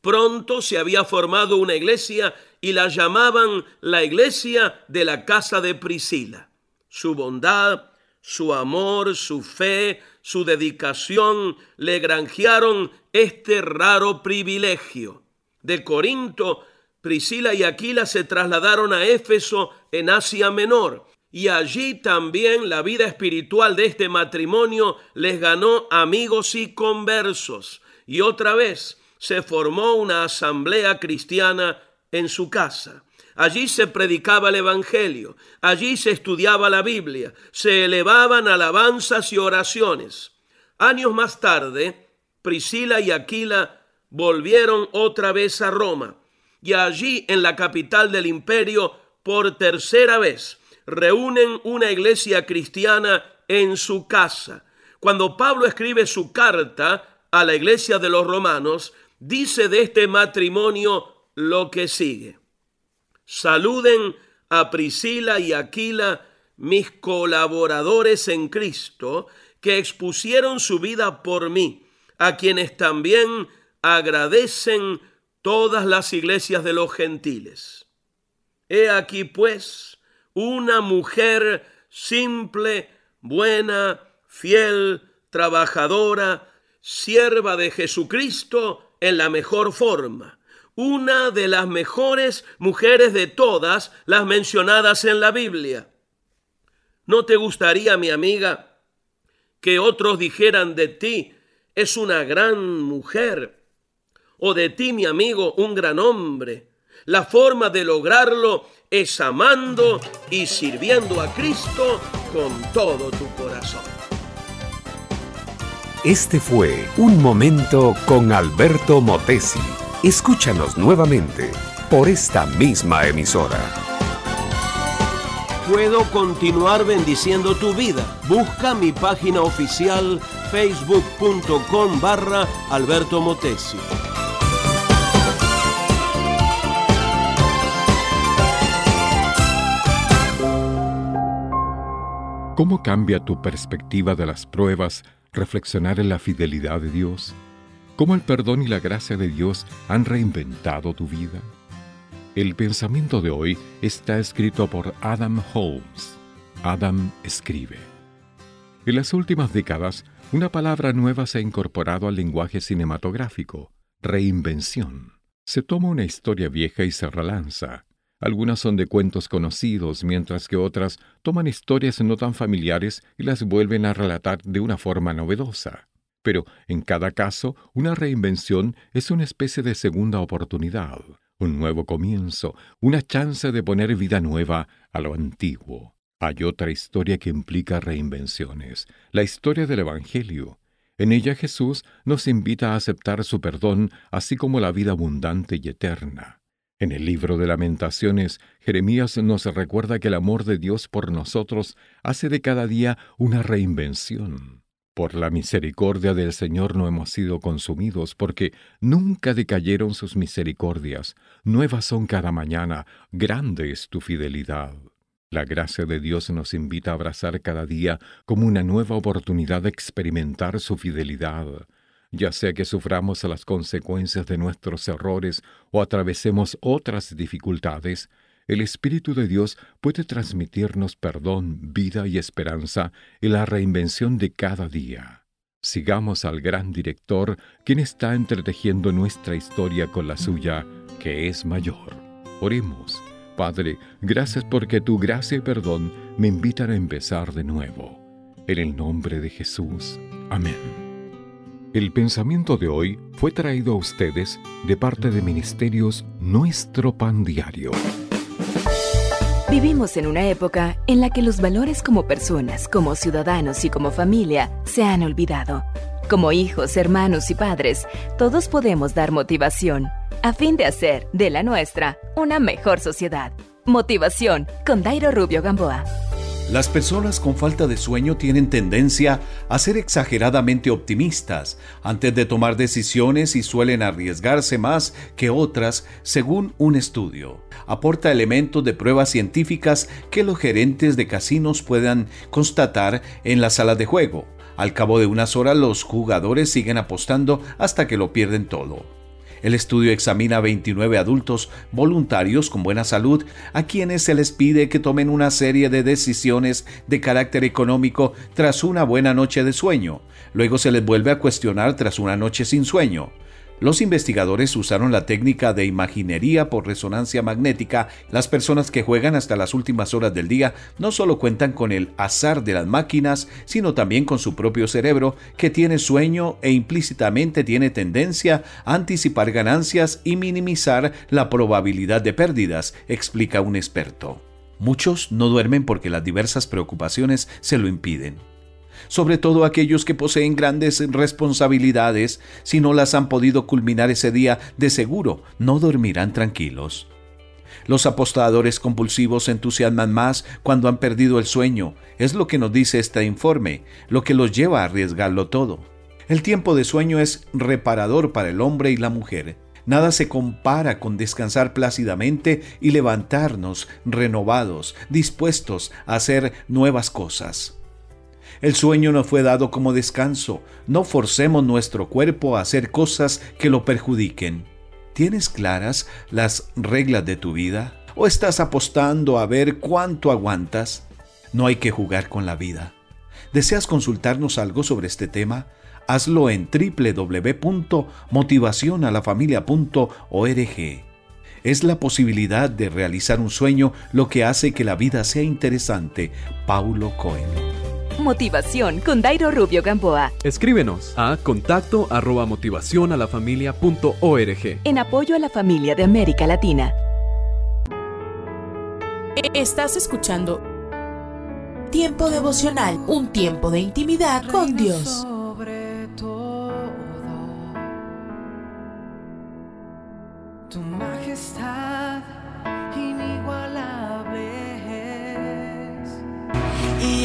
Pronto se había formado una iglesia y la llamaban la iglesia de la casa de Priscila. Su bondad, su amor, su fe, su dedicación le granjearon este raro privilegio. De Corinto Priscila y Aquila se trasladaron a Éfeso en Asia Menor y allí también la vida espiritual de este matrimonio les ganó amigos y conversos. Y otra vez se formó una asamblea cristiana en su casa. Allí se predicaba el Evangelio, allí se estudiaba la Biblia, se elevaban alabanzas y oraciones. Años más tarde, Priscila y Aquila volvieron otra vez a Roma y allí en la capital del imperio por tercera vez reúnen una iglesia cristiana en su casa. Cuando Pablo escribe su carta a la iglesia de los romanos, dice de este matrimonio lo que sigue. Saluden a Priscila y Aquila, mis colaboradores en Cristo, que expusieron su vida por mí, a quienes también agradecen todas las iglesias de los gentiles. He aquí pues una mujer simple, buena, fiel, trabajadora, sierva de Jesucristo en la mejor forma, una de las mejores mujeres de todas las mencionadas en la Biblia. ¿No te gustaría, mi amiga, que otros dijeran de ti, es una gran mujer, o de ti, mi amigo, un gran hombre. La forma de lograrlo es amando y sirviendo a Cristo con todo tu corazón.
Este fue Un Momento con Alberto Motesi. Escúchanos nuevamente por esta misma emisora.
Puedo continuar bendiciendo tu vida. Busca mi página oficial facebook.com barra Alberto Motesi.
¿Cómo cambia tu perspectiva de las pruebas reflexionar en la fidelidad de Dios? ¿Cómo el perdón y la gracia de Dios han reinventado tu vida? El pensamiento de hoy está escrito por Adam Holmes. Adam escribe. En las últimas décadas, una palabra nueva se ha incorporado al lenguaje cinematográfico, reinvención. Se toma una historia vieja y se relanza, algunas son de cuentos conocidos, mientras que otras toman historias no tan familiares y las vuelven a relatar de una forma novedosa. Pero en cada caso, una reinvención es una especie de segunda oportunidad, un nuevo comienzo, una chance de poner vida nueva a lo antiguo. Hay otra historia que implica reinvenciones, la historia del Evangelio. En ella Jesús nos invita a aceptar su perdón, así como la vida abundante y eterna. En el libro de lamentaciones, Jeremías nos recuerda que el amor de Dios por nosotros hace de cada día una reinvención. Por la misericordia del Señor no hemos sido consumidos, porque nunca decayeron sus misericordias. Nuevas son cada mañana, grande es tu fidelidad. La gracia de Dios nos invita a abrazar cada día como una nueva oportunidad de experimentar su fidelidad. Ya sea que suframos las consecuencias de nuestros errores o atravesemos otras dificultades, el Espíritu de Dios puede transmitirnos perdón, vida y esperanza en la reinvención de cada día. Sigamos al gran director, quien está entretejiendo nuestra historia con la suya, que es mayor. Oremos. Padre, gracias porque tu gracia y perdón me invitan a empezar de nuevo. En el nombre de Jesús. Amén. El pensamiento de hoy fue traído a ustedes de parte de Ministerios Nuestro Pan Diario.
Vivimos en una época en la que los valores como personas, como ciudadanos y como familia se han olvidado. Como hijos, hermanos y padres, todos podemos dar motivación a fin de hacer de la nuestra una mejor sociedad. Motivación con Dairo Rubio Gamboa.
Las personas con falta de sueño tienen tendencia a ser exageradamente optimistas antes de tomar decisiones y suelen arriesgarse más que otras según un estudio. Aporta elementos de pruebas científicas que los gerentes de casinos puedan constatar en las salas de juego. Al cabo de unas horas los jugadores siguen apostando hasta que lo pierden todo. El estudio examina a 29 adultos voluntarios con buena salud a quienes se les pide que tomen una serie de decisiones de carácter económico tras una buena noche de sueño. Luego se les vuelve a cuestionar tras una noche sin sueño. Los investigadores usaron la técnica de imaginería por resonancia magnética. Las personas que juegan hasta las últimas horas del día no solo cuentan con el azar de las máquinas, sino también con su propio cerebro, que tiene sueño e implícitamente tiene tendencia a anticipar ganancias y minimizar la probabilidad de pérdidas, explica un experto. Muchos no duermen porque las diversas preocupaciones se lo impiden sobre todo aquellos que poseen grandes responsabilidades, si no las han podido culminar ese día, de seguro no dormirán tranquilos. Los apostadores compulsivos se entusiasman más cuando han perdido el sueño, es lo que nos dice este informe, lo que los lleva a arriesgarlo todo. El tiempo de sueño es reparador para el hombre y la mujer. Nada se compara con descansar plácidamente y levantarnos renovados, dispuestos a hacer nuevas cosas. El sueño no fue dado como descanso. No forcemos nuestro cuerpo a hacer cosas que lo perjudiquen. ¿Tienes claras las reglas de tu vida? ¿O estás apostando a ver cuánto aguantas? No hay que jugar con la vida. ¿Deseas consultarnos algo sobre este tema? Hazlo en www.motivacionalafamilia.org. Es la posibilidad de realizar un sueño lo que hace que la vida sea interesante. Paulo Coelho.
Motivación con Dairo Rubio Gamboa.
Escríbenos a contacto arroba motivación a la familia punto org.
En apoyo a la familia de América Latina.
Estás escuchando Tiempo devocional, un tiempo de intimidad con Dios.
Sobre todo, tu majestad inigualable es. Y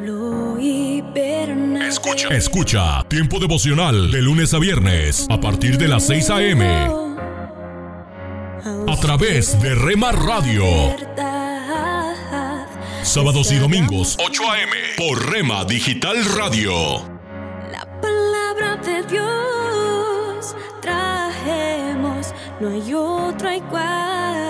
Pablo y Bernabé.
Escucha. Escucha Tiempo devocional de lunes a viernes a partir de las 6 a.m. A través de Rema Radio. Sábados y domingos 8 a.m. por Rema Digital Radio.
palabra de Dios trajemos, no hay otro igual.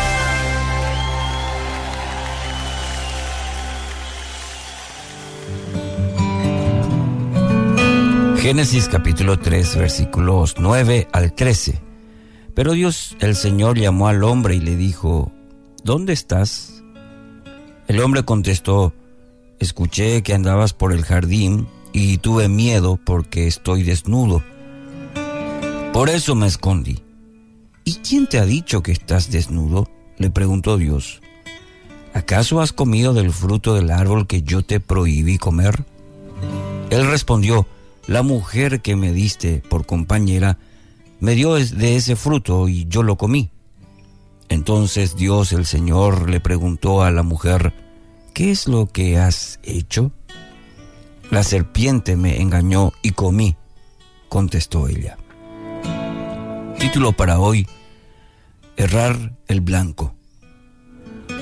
Génesis capítulo 3 versículos 9 al 13. Pero Dios el Señor llamó al hombre y le dijo, ¿dónde estás? El hombre contestó, escuché que andabas por el jardín y tuve miedo porque estoy desnudo. Por eso me escondí. ¿Y quién te ha dicho que estás desnudo? le preguntó Dios. ¿Acaso has comido del fruto del árbol que yo te prohibí comer? Él respondió, la mujer que me diste por compañera me dio de ese fruto y yo lo comí. Entonces Dios el Señor le preguntó a la mujer, ¿qué es lo que has hecho? La serpiente me engañó y comí, contestó ella. Título para hoy, Errar el blanco.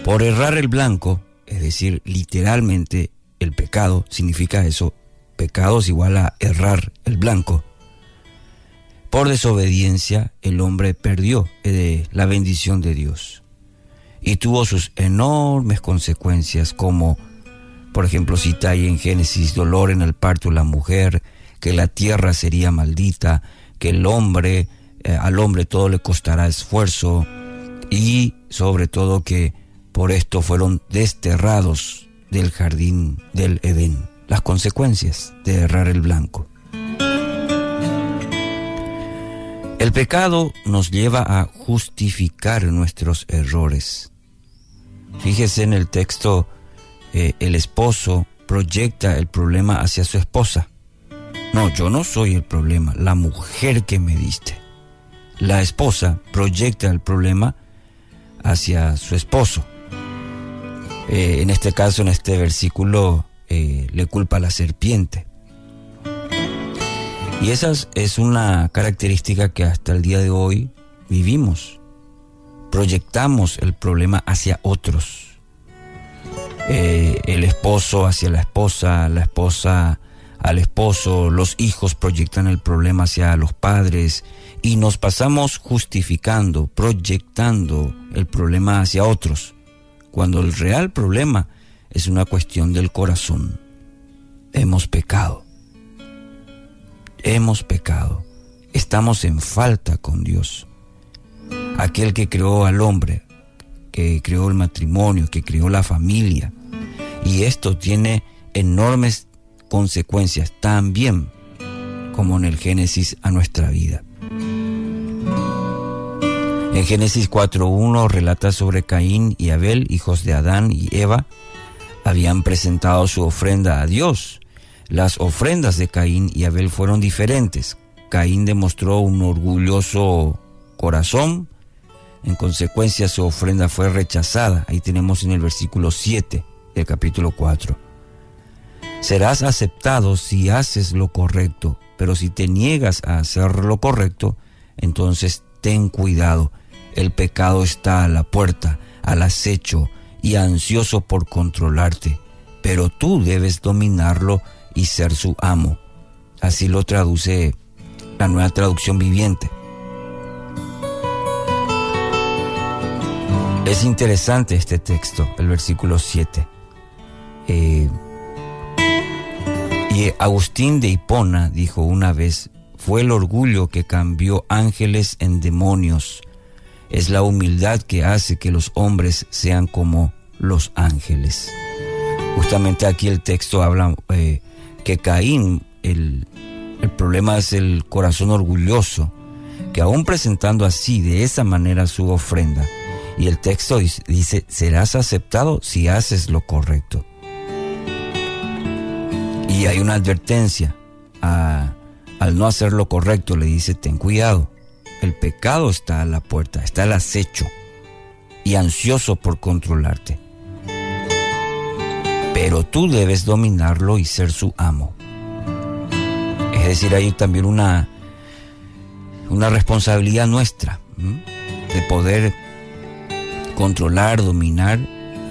Por errar el blanco, es decir, literalmente el pecado, significa eso, pecados igual a errar el blanco. Por desobediencia el hombre perdió eh, la bendición de Dios y tuvo sus enormes consecuencias como, por ejemplo, cita ahí en Génesis, dolor en el parto de la mujer, que la tierra sería maldita, que el hombre, eh, al hombre todo le costará esfuerzo y sobre todo que por esto fueron desterrados del jardín del Edén las consecuencias de errar el blanco. El pecado nos lleva a justificar nuestros errores. Fíjese en el texto, eh, el esposo proyecta el problema hacia su esposa. No, yo no soy el problema, la mujer que me diste. La esposa proyecta el problema hacia su esposo. Eh, en este caso, en este versículo, eh, le culpa a la serpiente. Y esa es una característica que hasta el día de hoy vivimos. Proyectamos el problema hacia otros. Eh, el esposo hacia la esposa, la esposa al esposo, los hijos proyectan el problema hacia los padres y nos pasamos justificando, proyectando el problema hacia otros, cuando el real problema es una cuestión del corazón. Hemos pecado. Hemos pecado. Estamos en falta con Dios. Aquel que creó al hombre, que creó el matrimonio, que creó la familia. Y esto tiene enormes consecuencias también, como en el Génesis, a nuestra vida. En Génesis 4.1 relata sobre Caín y Abel, hijos de Adán y Eva, habían presentado su ofrenda a Dios. Las ofrendas de Caín y Abel fueron diferentes. Caín demostró un orgulloso corazón, en consecuencia su ofrenda fue rechazada. Ahí tenemos en el versículo 7 del capítulo 4. Serás aceptado si haces lo correcto, pero si te niegas a hacer lo correcto, entonces ten cuidado. El pecado está a la puerta, al acecho, y ansioso por controlarte, pero tú debes dominarlo y ser su amo. Así lo traduce la nueva traducción viviente. Es interesante este texto, el versículo 7. Eh, y Agustín de Hipona dijo una vez, fue el orgullo que cambió ángeles en demonios Es la humildad que hace que los hombres sean como los ángeles. Justamente aquí el texto habla eh, que Caín, el, el problema es el corazón orgulloso, que aún presentando así, de esa manera, su ofrenda, y el texto dice, serás aceptado si haces lo correcto. Y hay una advertencia, al no hacer lo correcto le dice, ten cuidado, el pecado está a la puerta, está al acecho y ansioso por controlarte. Pero tú debes dominarlo y ser su amo. Es decir, hay también una, una responsabilidad nuestra de poder controlar, dominar.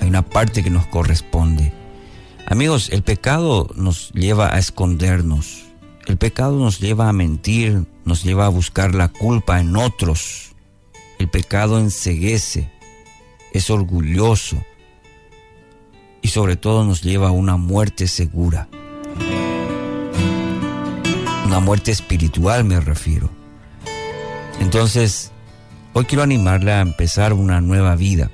Hay una parte que nos corresponde. Amigos, el pecado nos lleva a escondernos. El pecado nos lleva a mentir, nos lleva a buscar la culpa en otros. El pecado enseguece, es orgulloso y sobre todo nos lleva a una muerte segura. Una muerte espiritual me refiero. Entonces, hoy quiero animarle a empezar una nueva vida.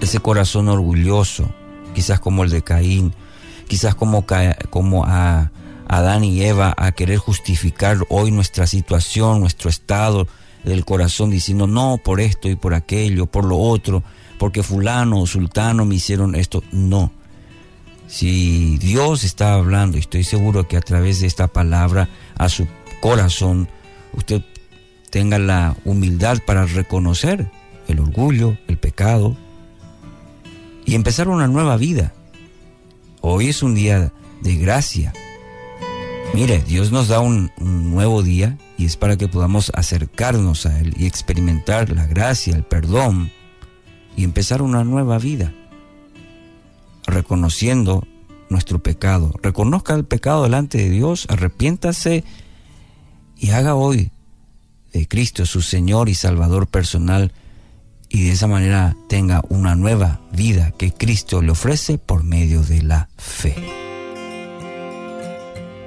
Ese corazón orgulloso, quizás como el de Caín, quizás como, como a Adán y Eva a querer justificar hoy nuestra situación, nuestro estado del corazón, diciendo no por esto y por aquello, por lo otro, porque fulano o sultano me hicieron esto. No. Si Dios está hablando, y estoy seguro que a través de esta palabra a su corazón, usted tenga la humildad para reconocer el orgullo, el pecado y empezar una nueva vida. Hoy es un día de gracia. Mire, Dios nos da un, nuevo día y es para que podamos acercarnos a Él y experimentar la gracia, el perdón y empezar una nueva vida reconociendo nuestro pecado. Reconozca el pecado delante de Dios, arrepiéntase y haga hoy de Cristo su Señor y Salvador personal y de esa manera tenga una nueva vida que Cristo le ofrece por medio de la fe.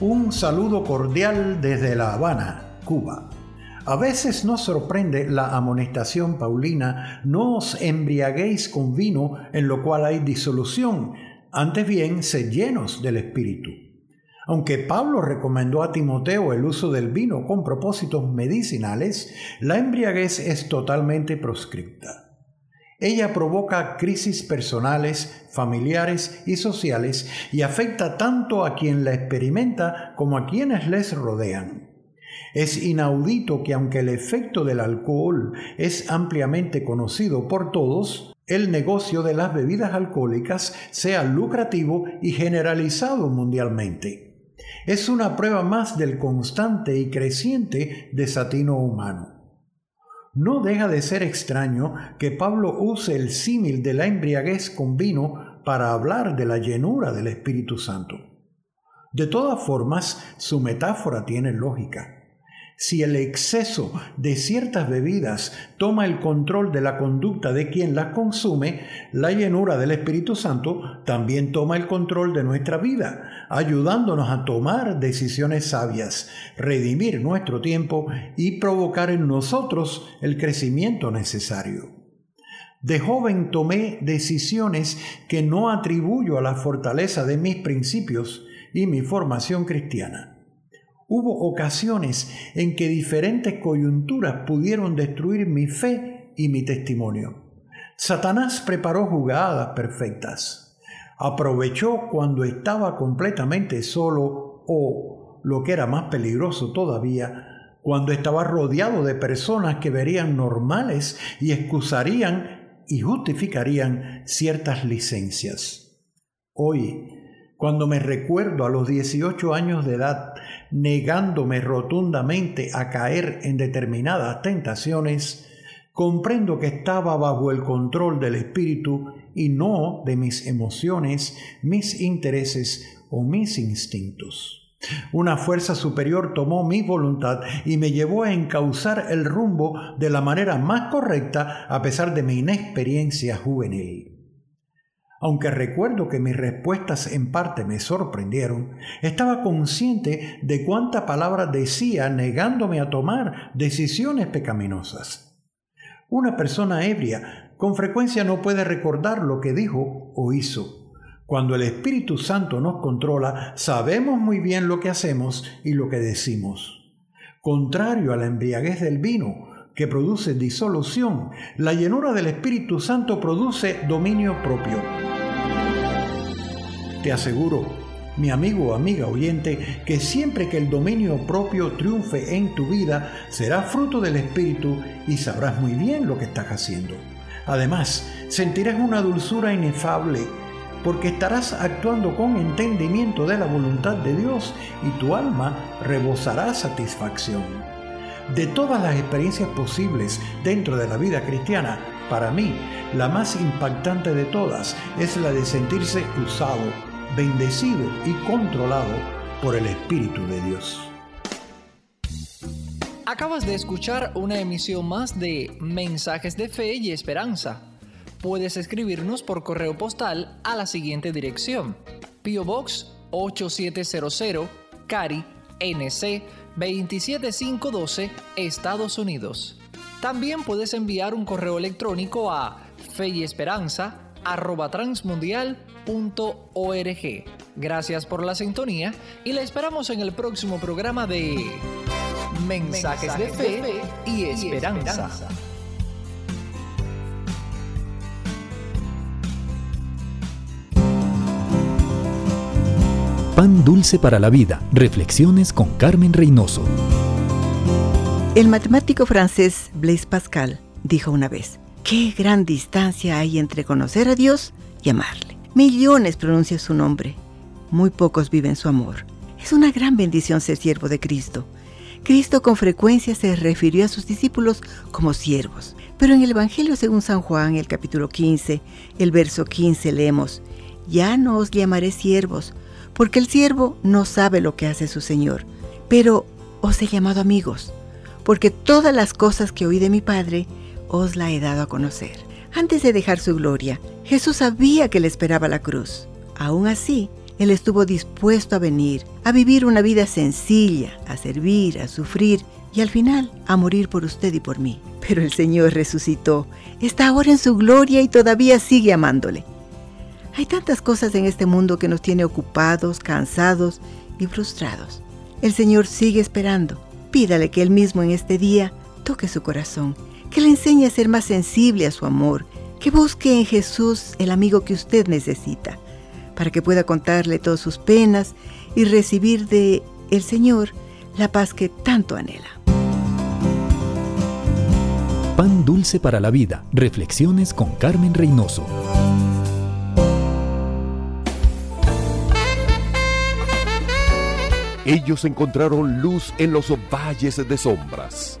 Un saludo cordial desde La Habana, Cuba. A veces nos sorprende la amonestación paulina, no os embriaguéis con vino en lo cual hay disolución, antes bien sed llenos del Espíritu. Aunque Pablo recomendó a Timoteo el uso del vino con propósitos medicinales, la embriaguez es totalmente proscripta. Ella provoca crisis personales, familiares y sociales y afecta tanto a quien la experimenta como a quienes les rodean. Es inaudito que aunque el efecto del alcohol es ampliamente conocido por todos, el negocio de las bebidas alcohólicas sea lucrativo y generalizado mundialmente es una prueba más del constante y creciente desatino humano. No deja de ser extraño que Pablo use el símil de la embriaguez con vino para hablar de la llenura del Espíritu Santo. De todas formas, su metáfora tiene lógica. Si el exceso de ciertas bebidas toma el control de la conducta de quien las consume, la llenura del Espíritu Santo también toma el control de nuestra vida, ayudándonos a tomar decisiones sabias, redimir nuestro tiempo y provocar en nosotros el crecimiento necesario. De joven tomé decisiones que no atribuyo a la fortaleza de mis principios y mi formación cristiana. Hubo ocasiones en que diferentes coyunturas pudieron destruir mi fe y mi testimonio. Satanás preparó jugadas perfectas. Aprovechó cuando estaba completamente solo o, lo que era más peligroso todavía, cuando estaba rodeado de personas que verían normales y excusarían y justificarían ciertas licencias. Hoy, cuando me recuerdo a los 18 años de edad negándome rotundamente a caer en determinadas tentaciones, comprendo que estaba bajo el control del espíritu y no de mis emociones, mis intereses o mis instintos. Una fuerza superior tomó mi voluntad y me llevó a encauzar el rumbo de la manera más correcta a pesar de mi inexperiencia juvenil. Aunque recuerdo que mis respuestas en parte me sorprendieron, estaba consciente de cuánta palabra decía negándome a tomar decisiones pecaminosas. Una persona ebria con frecuencia no puede recordar lo que dijo o hizo. Cuando el Espíritu Santo nos controla, sabemos muy bien lo que hacemos y lo que decimos. Contrario a la embriaguez del vino, que produce disolución, la llenura del Espíritu Santo produce dominio propio. Te aseguro, mi amigo o amiga oyente, que siempre que el dominio propio triunfe en tu vida, será fruto del Espíritu y sabrás muy bien lo que estás haciendo. Además, sentirás una dulzura inefable porque estarás actuando con entendimiento de la voluntad de Dios y tu alma rebosará satisfacción. De todas las experiencias posibles dentro de la vida cristiana, para mí, la más impactante de todas es la de sentirse usado, bendecido y controlado por el Espíritu de Dios.
Acabas de escuchar una emisión más de Mensajes de Fe y Esperanza. Puedes escribirnos por correo postal a la siguiente dirección: Pio Box 8700, Cari, NC 27512, Estados Unidos. También puedes enviar un correo electrónico a Gracias por la sintonía y la esperamos en el próximo programa de Mensajes, de, fe y Esperanza.
Pan dulce para la vida. Reflexiones con Carmen Reynoso.
El matemático francés Blaise Pascal dijo una vez, ¿qué gran distancia hay entre conocer a Dios y amarle? Millones pronuncian su nombre, muy pocos viven su amor. Es una gran bendición ser siervo de Cristo. Cristo con frecuencia se refirió a sus discípulos como siervos, pero en el Evangelio según San Juan, el capítulo 15, el verso 15 leemos, Ya no os llamaré siervos, porque el siervo no sabe lo que hace su Señor, pero os he llamado amigos, porque todas las cosas que oí de mi Padre os la he dado a conocer. Antes de dejar su gloria, Jesús sabía que le esperaba la cruz. Aún así, Él estuvo dispuesto a venir, a vivir una vida sencilla, a servir, a sufrir y al final a morir por usted y por mí. Pero el Señor resucitó, está ahora en su gloria y todavía sigue amándole. Hay tantas cosas en este mundo que nos tiene ocupados, cansados y frustrados. El Señor sigue esperando. Pídale que Él mismo en este día toque su corazón, que le enseñe a ser más sensible a su amor, que busque en Jesús el amigo que usted necesita, para que pueda contarle todas sus penas y recibir de el Señor la paz que tanto anhela.
Pan dulce para la vida. Reflexiones con Carmen Reynoso.
Ellos encontraron luz en los valles de sombras.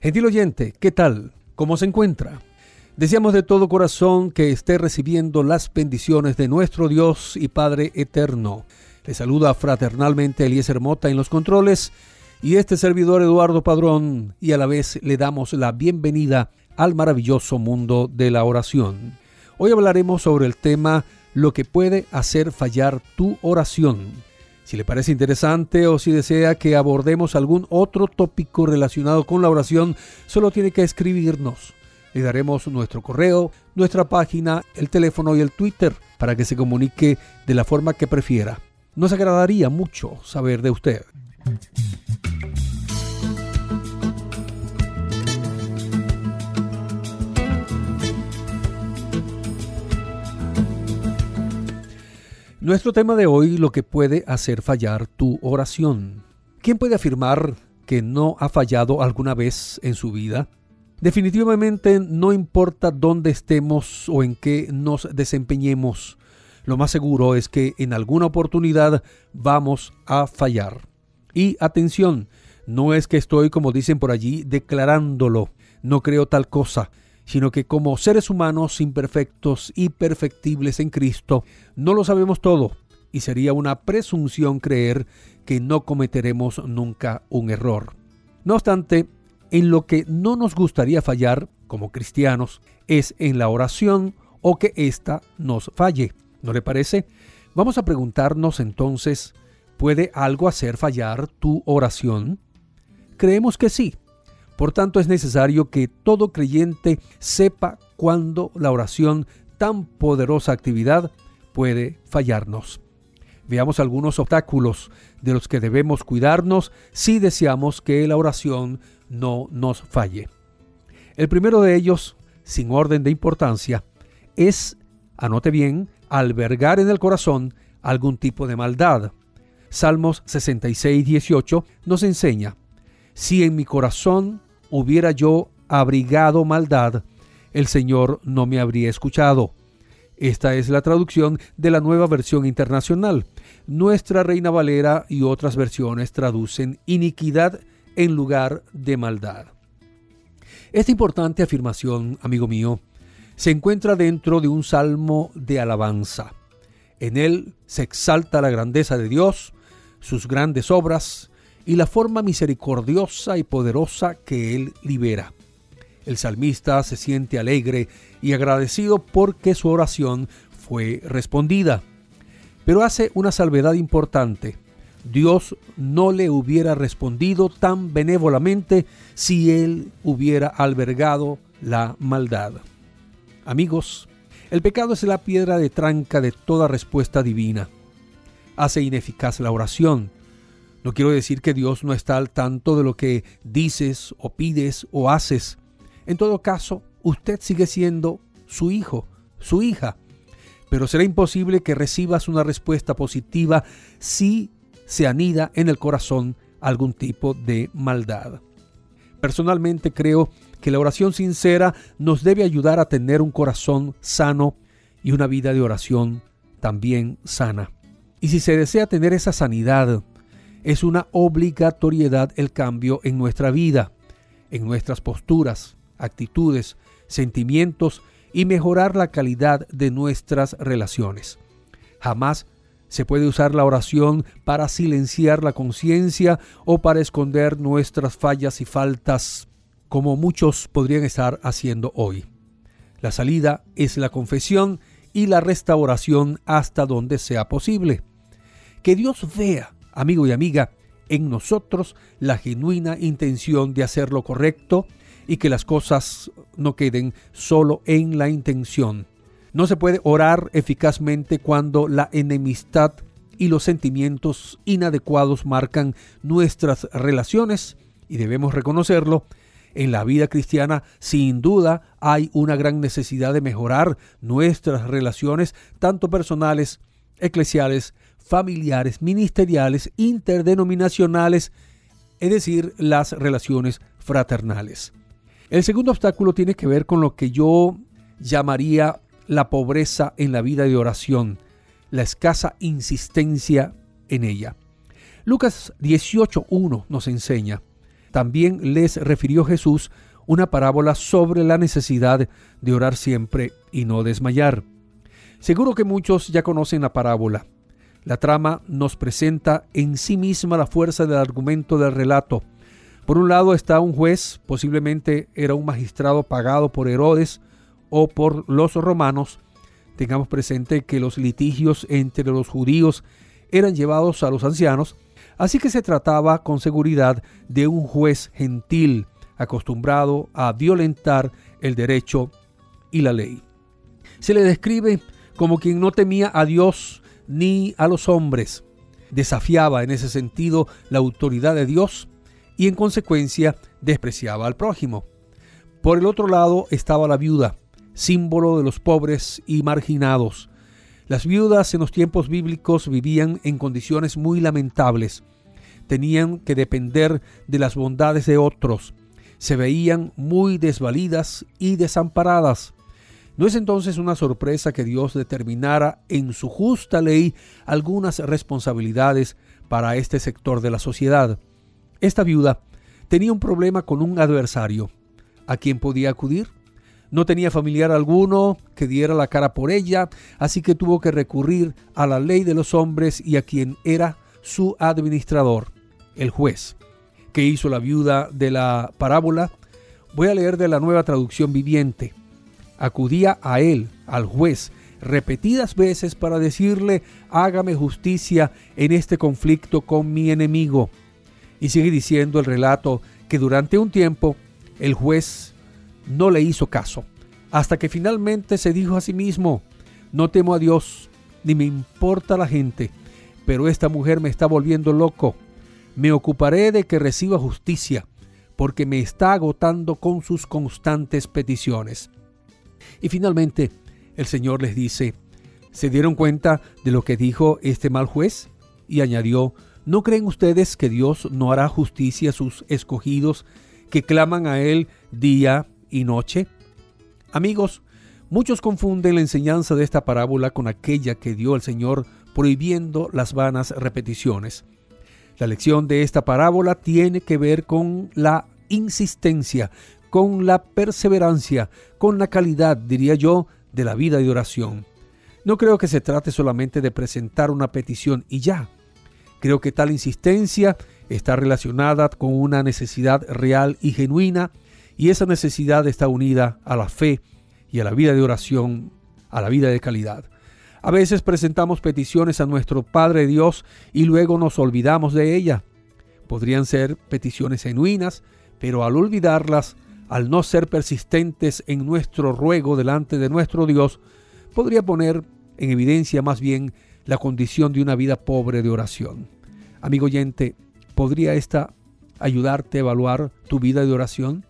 Gentil oyente, ¿qué tal? ¿Cómo se encuentra? Deseamos de todo corazón que esté recibiendo las bendiciones de nuestro Dios y Padre eterno. Le saluda fraternalmente Eliezer Mota en los controles y este servidor Eduardo Padrón y a la vez le damos la bienvenida al maravilloso mundo de la oración. Hoy hablaremos sobre el tema lo que puede hacer fallar tu oración. Si le parece interesante o si desea que abordemos algún otro tópico relacionado con la oración, solo tiene que escribirnos. Le daremos nuestro correo, nuestra página, el teléfono y el Twitter para que se comunique de la forma que prefiera. Nos agradaría mucho saber de usted. Nuestro tema de hoy, lo que puede hacer fallar tu oración. ¿Quién puede afirmar que no ha fallado alguna vez en su vida? Definitivamente no importa dónde estemos o en qué nos desempeñemos, lo más seguro es que en alguna oportunidad vamos a fallar. Y atención, no es que estoy, como dicen por allí, declarándolo, no creo tal cosa, sino que como seres humanos imperfectos y perfectibles en Cristo, no lo sabemos todo, y sería una presunción creer que no cometeremos nunca un error. No obstante, en lo que no nos gustaría fallar como cristianos es en la oración o que ésta nos falle. ¿No le parece? Vamos a preguntarnos entonces, ¿puede algo hacer fallar tu oración? Creemos que sí. Por tanto, es necesario que todo creyente sepa cuándo la oración, tan poderosa actividad, puede fallarnos. Veamos algunos obstáculos de los que debemos cuidarnos si deseamos que la oración no nos falle. El primero de ellos, sin orden de importancia, es, anote bien, albergar en el corazón algún tipo de maldad. Salmos 66, 18 nos enseña, si en mi corazón hubiera yo abrigado maldad, el Señor no me habría escuchado. Esta es la traducción de la nueva versión internacional. Nuestra Reina Valera y otras versiones traducen iniquidad en lugar de maldad. Esta importante afirmación, amigo mío, se encuentra dentro de un salmo de alabanza. En él se exalta la grandeza de Dios, sus grandes obras y la forma misericordiosa y poderosa que Él libera. El salmista se siente alegre y agradecido porque su oración fue respondida. Pero hace una salvedad importante. Dios no le hubiera respondido tan benévolamente si él hubiera albergado la maldad. Amigos, el pecado es la piedra de tranca de toda respuesta divina. Hace ineficaz la oración. No quiero decir que Dios no está al tanto de lo que dices o pides o haces. En todo caso, usted sigue siendo su hijo, su hija. Pero será imposible que recibas una respuesta positiva si se anida en el corazón algún tipo de maldad. Personalmente creo que la oración sincera nos debe ayudar a tener un corazón sano y una vida de oración también sana. Y si se desea tener esa sanidad, es una obligatoriedad el cambio en nuestra vida, en nuestras posturas, actitudes, sentimientos y mejorar la calidad de nuestras relaciones. Jamás se puede usar la oración para silenciar la conciencia o para esconder nuestras fallas y faltas, como muchos podrían estar haciendo hoy. La salida es la confesión y la restauración hasta donde sea posible. Que Dios vea, amigo y amiga, en nosotros la genuina intención de hacer lo correcto y que las cosas no queden solo en la intención, no se puede orar eficazmente cuando la enemistad y los sentimientos inadecuados marcan nuestras relaciones y debemos reconocerlo. En la vida cristiana, sin duda, hay una gran necesidad de mejorar nuestras relaciones, tanto personales, eclesiales, familiares, ministeriales, interdenominacionales, es decir, las relaciones fraternales. El segundo obstáculo tiene que ver con lo que yo llamaría la pobreza en la vida de oración, la escasa insistencia en ella. Lucas 18.1 nos enseña, también les refirió Jesús una parábola sobre la necesidad de orar siempre y no desmayar. Seguro que muchos ya conocen la parábola. La trama nos presenta en sí misma la fuerza del argumento del relato. Por un lado está un juez, posiblemente era un magistrado pagado por Herodes, o por los romanos, tengamos presente que los litigios entre los judíos eran llevados a los ancianos, así que se trataba con seguridad de un juez gentil, acostumbrado a violentar el derecho y la ley. Se le describe como quien no temía a Dios ni a los hombres, desafiaba en ese sentido la autoridad de Dios y en consecuencia despreciaba al prójimo. Por el otro lado estaba la viuda, símbolo de los pobres y marginados. Las viudas en los tiempos bíblicos vivían en condiciones muy lamentables. Tenían que depender de las bondades de otros. Se veían muy desvalidas y desamparadas. ¿No es entonces una sorpresa que Dios determinara en su justa ley algunas responsabilidades para este sector de la sociedad? Esta viuda tenía un problema con un adversario. ¿A quién podía acudir? No tenía familiar alguno que diera la cara por ella, así que tuvo que recurrir a la ley de los hombres y a quien era su administrador, el juez. ¿Qué hizo la viuda de la parábola? Voy a leer de la nueva traducción viviente acudía a él, al juez, repetidas veces para decirle, hágame justicia en este conflicto con mi enemigo. Y sigue diciendo el relato que durante un tiempo el juez no le hizo caso, hasta que finalmente se dijo a sí mismo, no temo a Dios, ni me importa la gente, pero esta mujer me está volviendo loco. Me ocuparé de que reciba justicia, porque me está agotando con sus constantes peticiones. Y finalmente, el Señor les dice, ¿se dieron cuenta de lo que dijo este mal juez? Y añadió, ¿no creen ustedes que Dios no hará justicia a sus escogidos que claman a Él día y noche? Amigos, muchos confunden la enseñanza de esta parábola con aquella que dio el Señor prohibiendo las vanas repeticiones. La lección de esta parábola tiene que ver con la insistencia, con la perseverancia, con la calidad, diría yo, de la vida de oración. No creo que se trate solamente de presentar una petición y ya. Creo que tal insistencia está relacionada con una necesidad real y genuina y esa necesidad está unida a la fe y a la vida de oración, a la vida de calidad. A veces presentamos peticiones a nuestro Padre Dios y luego nos olvidamos de ella. Podrían ser peticiones genuinas, pero al olvidarlas al no ser persistentes en nuestro ruego delante de nuestro Dios, podría poner en evidencia más bien la condición de una vida pobre de oración. Amigo oyente, ¿podría esta ayudarte a evaluar tu vida de oración?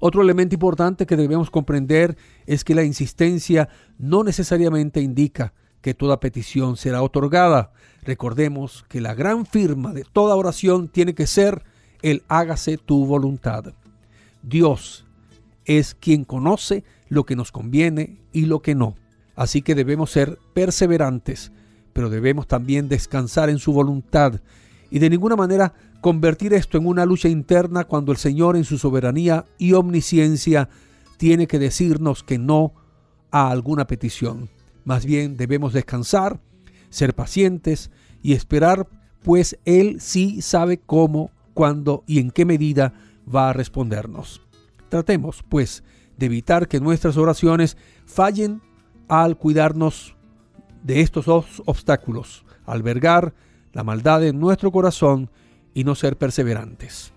Otro elemento importante que debemos comprender es que la insistencia no necesariamente indica que toda petición será otorgada. Recordemos que la gran firma de toda oración tiene que ser el hágase tu voluntad. Dios es quien conoce lo que nos conviene y lo que no. Así que debemos ser perseverantes, pero debemos también descansar en su voluntad y de ninguna manera convertir esto en una lucha interna cuando el Señor en su soberanía y omnisciencia tiene que decirnos que no a alguna petición. Más bien debemos descansar, ser pacientes y esperar, pues Él sí sabe cómo, cuándo y en qué medida va a respondernos. Tratemos, pues, de evitar que nuestras oraciones fallen al cuidarnos de estos dos obstáculos, albergar la maldad en nuestro corazón y no ser perseverantes.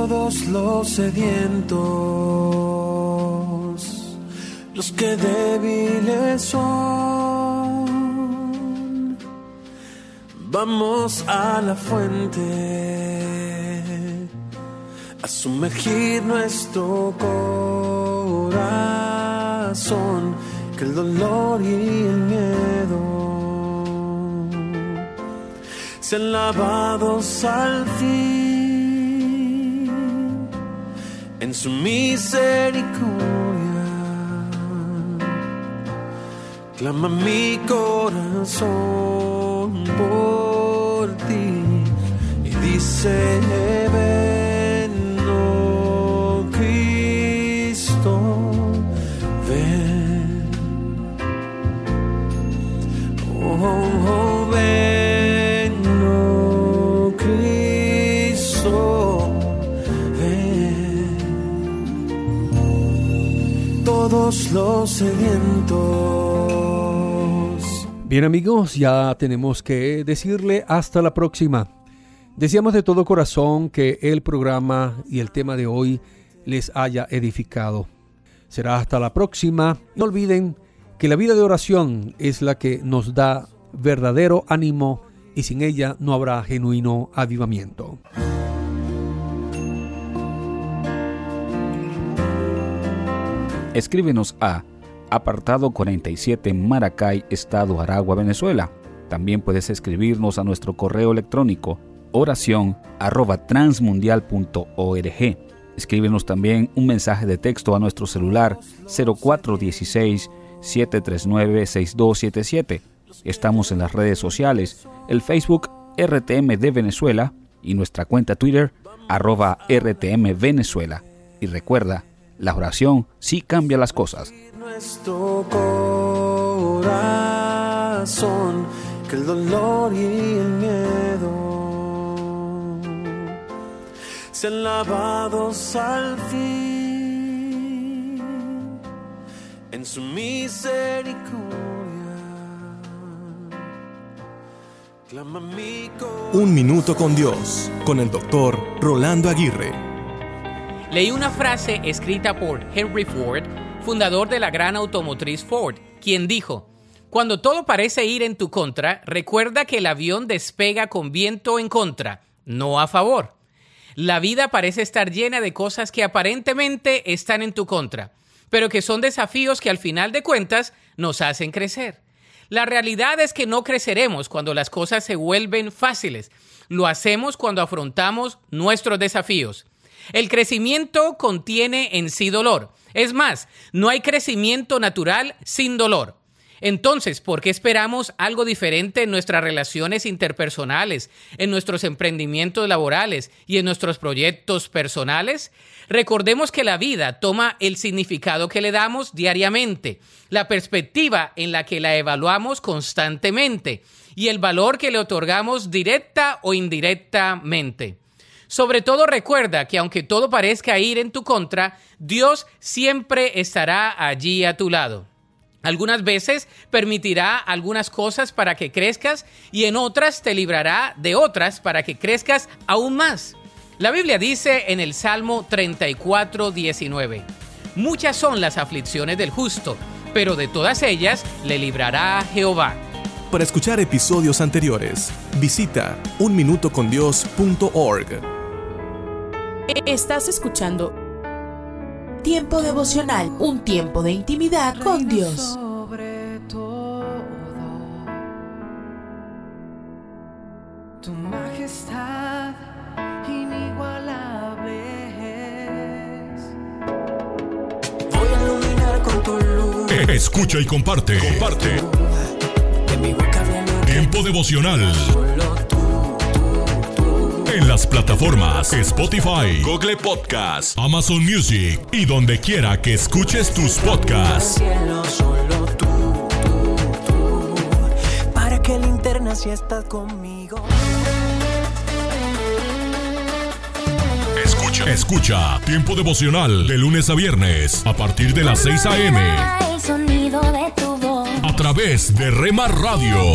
Todos los sedientos, los que débiles son. Vamos a la fuente, a sumergir nuestro corazón, que el dolor y el miedo sean lavados al fin en su misericordia. Clama mi corazón por ti y dice, ven,
los sedientos.
Bien amigos, ya tenemos que decirle hasta la próxima. Deseamos de todo corazón que el programa y el tema de hoy les haya edificado. Será hasta la próxima. No olviden que la vida de oración es la que nos da verdadero ánimo y sin ella no habrá genuino avivamiento.
Escríbenos a apartado 47 Maracay, Estado Aragua, Venezuela. También puedes escribirnos a nuestro correo electrónico oración arroba transmundial.org. Escríbenos también un mensaje de texto a nuestro celular 0416 739 6277. Estamos en las redes sociales, el Facebook RTM de Venezuela y nuestra cuenta Twitter arroba RTM Venezuela. Y recuerda, la oración sí cambia las cosas.
Nuestro corazón, que el dolor y el miedo sean lavados al fin en su misericordia. Clama mi
Un minuto con Dios, con el doctor Rolando Aguirre.
Leí una frase escrita por Henry Ford, fundador de la gran automotriz Ford, quien dijo, Cuando todo parece ir en tu contra, recuerda que el avión despega con viento en contra, no a favor. La vida parece estar llena de cosas que aparentemente están en tu contra, pero que son desafíos que al final de cuentas nos hacen crecer. La realidad es que no creceremos cuando las cosas se vuelven fáciles. Lo hacemos cuando afrontamos nuestros desafíos. El crecimiento contiene en sí dolor. Es más, no hay crecimiento natural sin dolor. Entonces, ¿por qué esperamos algo diferente en nuestras relaciones interpersonales, en nuestros emprendimientos laborales y en nuestros proyectos personales? Recordemos que la vida toma el significado que le damos diariamente, la perspectiva en la que la evaluamos constantemente y el valor que le otorgamos directa o indirectamente. Sobre todo recuerda que aunque todo parezca ir en tu contra, Dios siempre estará allí a tu lado. Algunas veces permitirá algunas cosas para que crezcas y en otras te librará de otras para que crezcas aún más. La Biblia dice en el Salmo 34, 19, Muchas son las aflicciones del justo, pero de todas ellas le librará Jehová.
Para escuchar episodios anteriores, visita unminutocondios.org.
Estás escuchando Tiempo devocional, un tiempo de intimidad con Dios.
Sobre todo, tu majestad inigualable es. Voy a iluminar con tu luz.
Escucha y comparte. Comparte. Tiempo devocional. En las plataformas Spotify, Google Podcast, Amazon Music y donde quiera que escuches tus podcasts.
Para que linterna si estás conmigo.
Escucha. Escucha Tiempo devocional de lunes a viernes a partir de las 6 a.m. A través de Rema Radio.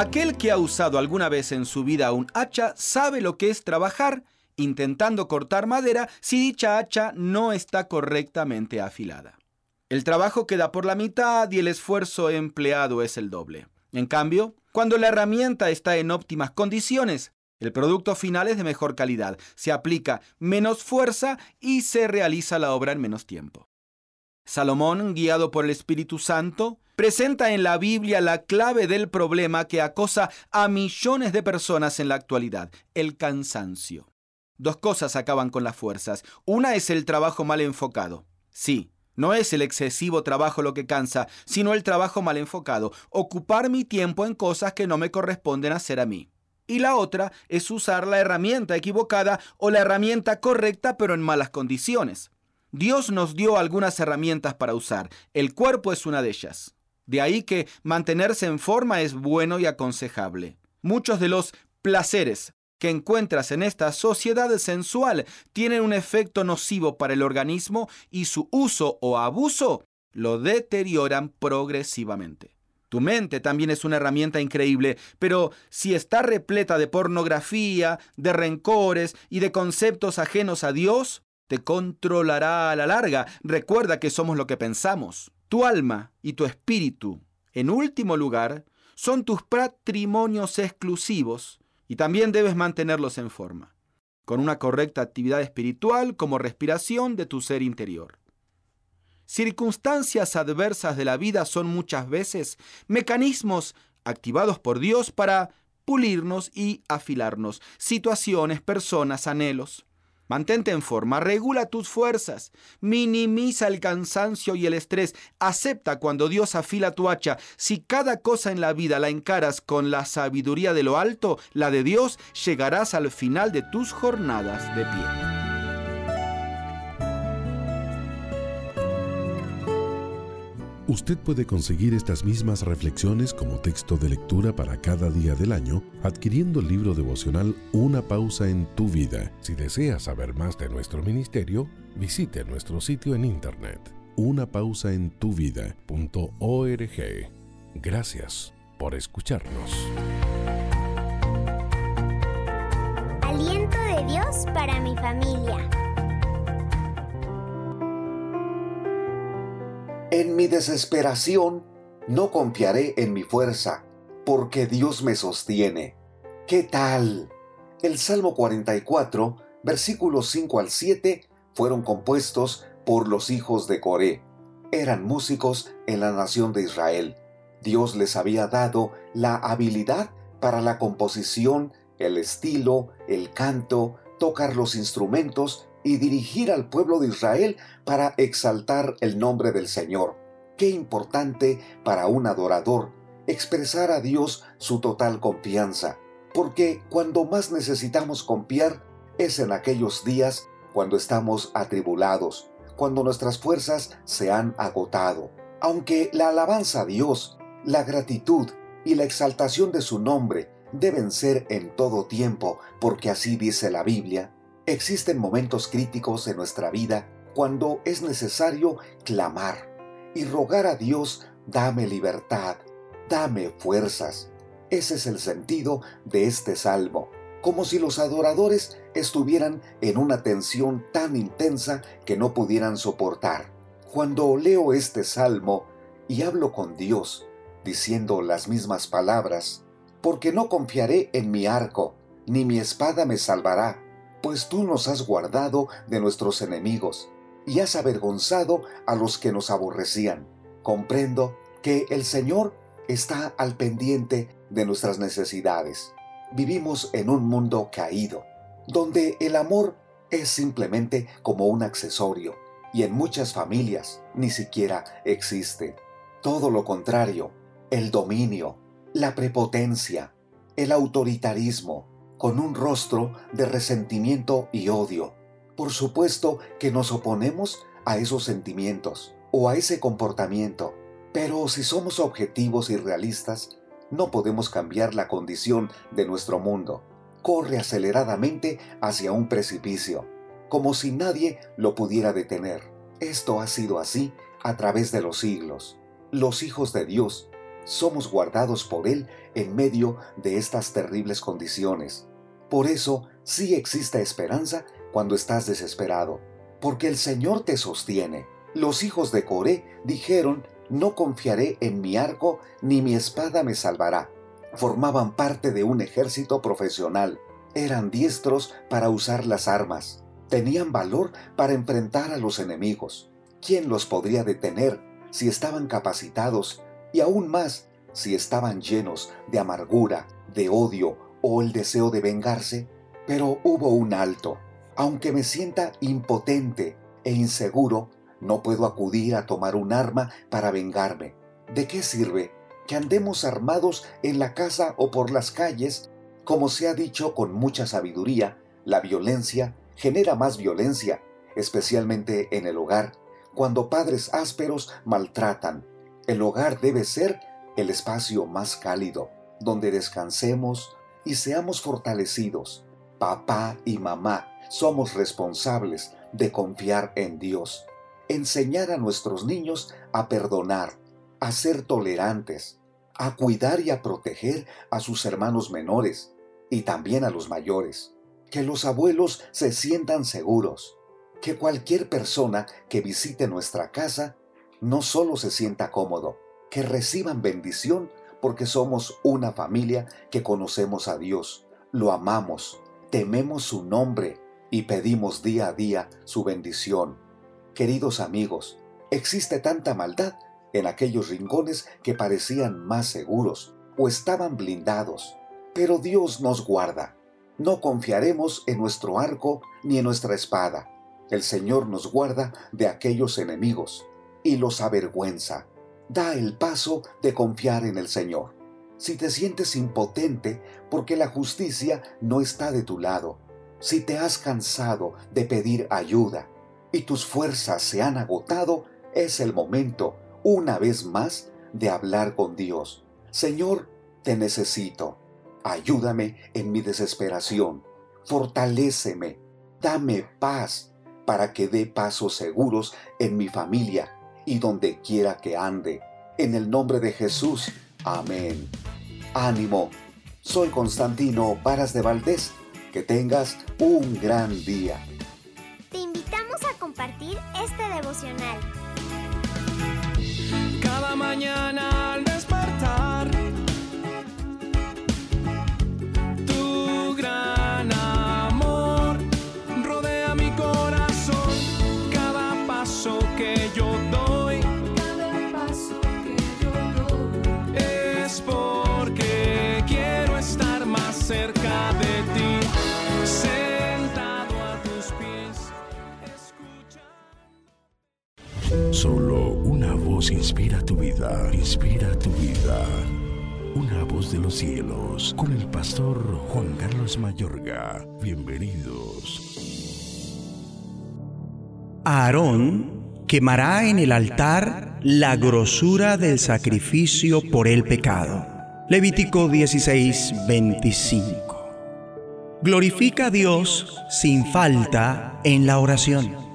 Aquel que ha usado alguna vez en su vida un hacha sabe lo que es trabajar intentando cortar madera si dicha hacha no está correctamente afilada. El trabajo queda por la mitad y el esfuerzo empleado es el doble. En cambio, cuando la herramienta está en óptimas condiciones, el producto final es de mejor calidad, se aplica menos fuerza y se realiza la obra en menos tiempo. Salomón, guiado por el Espíritu Santo, presenta en la Biblia la clave del problema que acosa a millones de personas en la actualidad, el cansancio. Dos cosas acaban con las fuerzas. Una es el trabajo mal enfocado. Sí, no es el excesivo trabajo lo que cansa, sino el trabajo mal enfocado, ocupar mi tiempo en cosas que no me corresponden hacer a mí. Y la otra es usar la herramienta equivocada o la herramienta correcta pero en malas condiciones. Dios nos dio algunas herramientas para usar, el cuerpo es una de ellas. De ahí que mantenerse en forma es bueno y aconsejable. Muchos de los placeres que encuentras en esta sociedad sensual tienen un efecto nocivo para el organismo y su uso o abuso lo deterioran progresivamente. Tu mente también es una herramienta increíble, pero si está repleta de pornografía, de rencores y de conceptos ajenos a Dios, te controlará a la larga. Recuerda que somos lo que pensamos. Tu alma y tu espíritu, en último lugar, son tus patrimonios exclusivos y también debes mantenerlos en forma, con una correcta actividad espiritual como respiración de tu ser interior. Circunstancias adversas de la vida son muchas veces mecanismos activados por Dios para pulirnos y afilarnos, situaciones, personas, anhelos. Mantente en forma, regula tus fuerzas, minimiza el cansancio y el estrés, acepta cuando Dios afila tu hacha. Si cada cosa en la vida la encaras con la sabiduría de lo alto, la de Dios, llegarás al final de tus jornadas de pie.
Usted puede conseguir estas mismas reflexiones como texto de lectura para cada día del año adquiriendo el libro devocional Una pausa en tu vida. Si desea saber más de nuestro ministerio, visite nuestro sitio en internet unapausaentuvida.org. Gracias por escucharnos.
Aliento de Dios para mi familia.
En mi desesperación, no confiaré en mi fuerza, porque Dios me sostiene. ¿Qué tal? El Salmo 44, versículos 5 al 7, fueron compuestos por los hijos de Coré. Eran músicos en la nación de Israel. Dios les había dado la habilidad para la composición, el estilo, el canto, tocar los instrumentos y dirigir al pueblo de Israel para exaltar el nombre del Señor. Qué importante para un adorador expresar a Dios su total confianza, porque cuando más necesitamos confiar es en aquellos días cuando estamos atribulados, cuando nuestras fuerzas se han agotado. Aunque la alabanza a Dios, la gratitud y la exaltación de su nombre deben ser en todo tiempo, porque así dice la Biblia, Existen momentos críticos en nuestra vida cuando es necesario clamar y rogar a Dios, dame libertad, dame fuerzas. Ese es el sentido de este salmo, como si los adoradores estuvieran en una tensión tan intensa que no pudieran soportar. Cuando leo este salmo y hablo con Dios, diciendo las mismas palabras, porque no confiaré en mi arco, ni mi espada me salvará pues tú nos has guardado de nuestros enemigos y has avergonzado a los que nos aborrecían. Comprendo que el Señor está al pendiente de nuestras necesidades. Vivimos en un mundo caído, donde el amor es simplemente como un accesorio y en muchas familias ni siquiera existe. Todo lo contrario, el dominio, la prepotencia, el autoritarismo, con un rostro de resentimiento y odio. Por supuesto que nos oponemos a esos sentimientos o a ese comportamiento, pero si somos objetivos y realistas, no podemos cambiar la condición de nuestro mundo. Corre aceleradamente hacia un precipicio, como si nadie lo pudiera detener. Esto ha sido así a través de los siglos. Los hijos de Dios somos guardados por Él en medio de estas terribles condiciones. Por eso sí existe esperanza cuando estás desesperado, porque el Señor te sostiene. Los hijos de Coré dijeron, no confiaré en mi arco, ni mi espada me salvará. Formaban parte de un ejército profesional, eran diestros para usar las armas, tenían valor para enfrentar a los enemigos. ¿Quién los podría detener si estaban capacitados y aún más si estaban llenos de amargura, de odio o el deseo de vengarse? Pero hubo un alto. Aunque me sienta impotente e inseguro, no puedo acudir a tomar un arma para vengarme. ¿De qué sirve que andemos armados en la casa o por las calles? Como se ha dicho con mucha sabiduría, la violencia genera más violencia, especialmente en el hogar, cuando padres ásperos maltratan. El hogar debe ser el espacio más cálido, donde descansemos y seamos fortalecidos. Papá y mamá somos responsables de confiar en Dios enseñar a nuestros niños a perdonar, a ser tolerantes, a cuidar y a proteger a sus hermanos menores y también a los mayores. Que los abuelos se sientan seguros. Que cualquier persona que visite nuestra casa no solo se sienta cómodo, que reciban bendición porque somos una familia que conocemos a Dios, lo amamos, tememos su nombre y pedimos día a día su bendición. Queridos amigos, existe tanta maldad en aquellos rincones que parecían más seguros o estaban blindados, pero Dios nos guarda. No confiaremos en nuestro arco ni en nuestra espada. El Señor nos guarda de aquellos enemigos y los avergüenza. Da el paso de confiar en el Señor. Si te sientes impotente porque la justicia no está de tu lado, si te has cansado de pedir ayuda, y tus fuerzas se han agotado, es el momento, una vez más, de hablar con Dios. Señor, te necesito. Ayúdame en mi desesperación. Fortaléceme. Dame paz para que dé pasos seguros en mi familia y donde quiera que ande. En el nombre de Jesús. Amén. Ánimo. Soy Constantino Varas de Valdés. Que tengas un gran día
compartir este devocional.
Cada mañana al
inspira tu vida. Una voz de los cielos, con el pastor Juan Carlos Mayorga. Bienvenidos.
Aarón quemará en el altar la grosura del sacrificio por el pecado. Levítico 16, 25. Glorifica a Dios sin falta en la oración.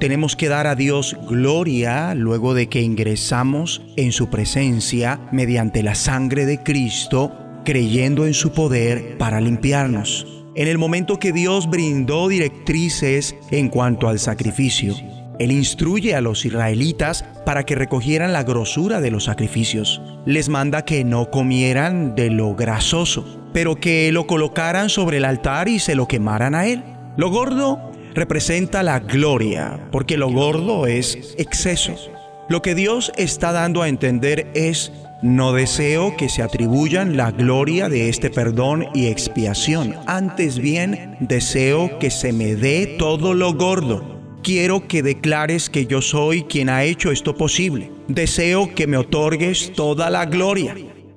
Tenemos que dar a Dios gloria luego de que ingresamos en su presencia mediante la sangre de Cristo, creyendo en su poder para limpiarnos. En el momento que Dios brindó directrices en cuanto al sacrificio, Él instruye a los israelitas para que recogieran la grosura de los sacrificios. Les manda que no comieran de lo grasoso, pero que lo colocaran sobre el altar y se lo quemaran a Él. Lo gordo representa la gloria, porque lo gordo es exceso. Lo que Dios está dando a entender es No deseo que se atribuyan la gloria de este perdón y expiación. Antes bien, deseo que se me dé todo lo gordo. Quiero que declares que yo soy quien ha hecho esto posible. Deseo que me otorgues toda la gloria.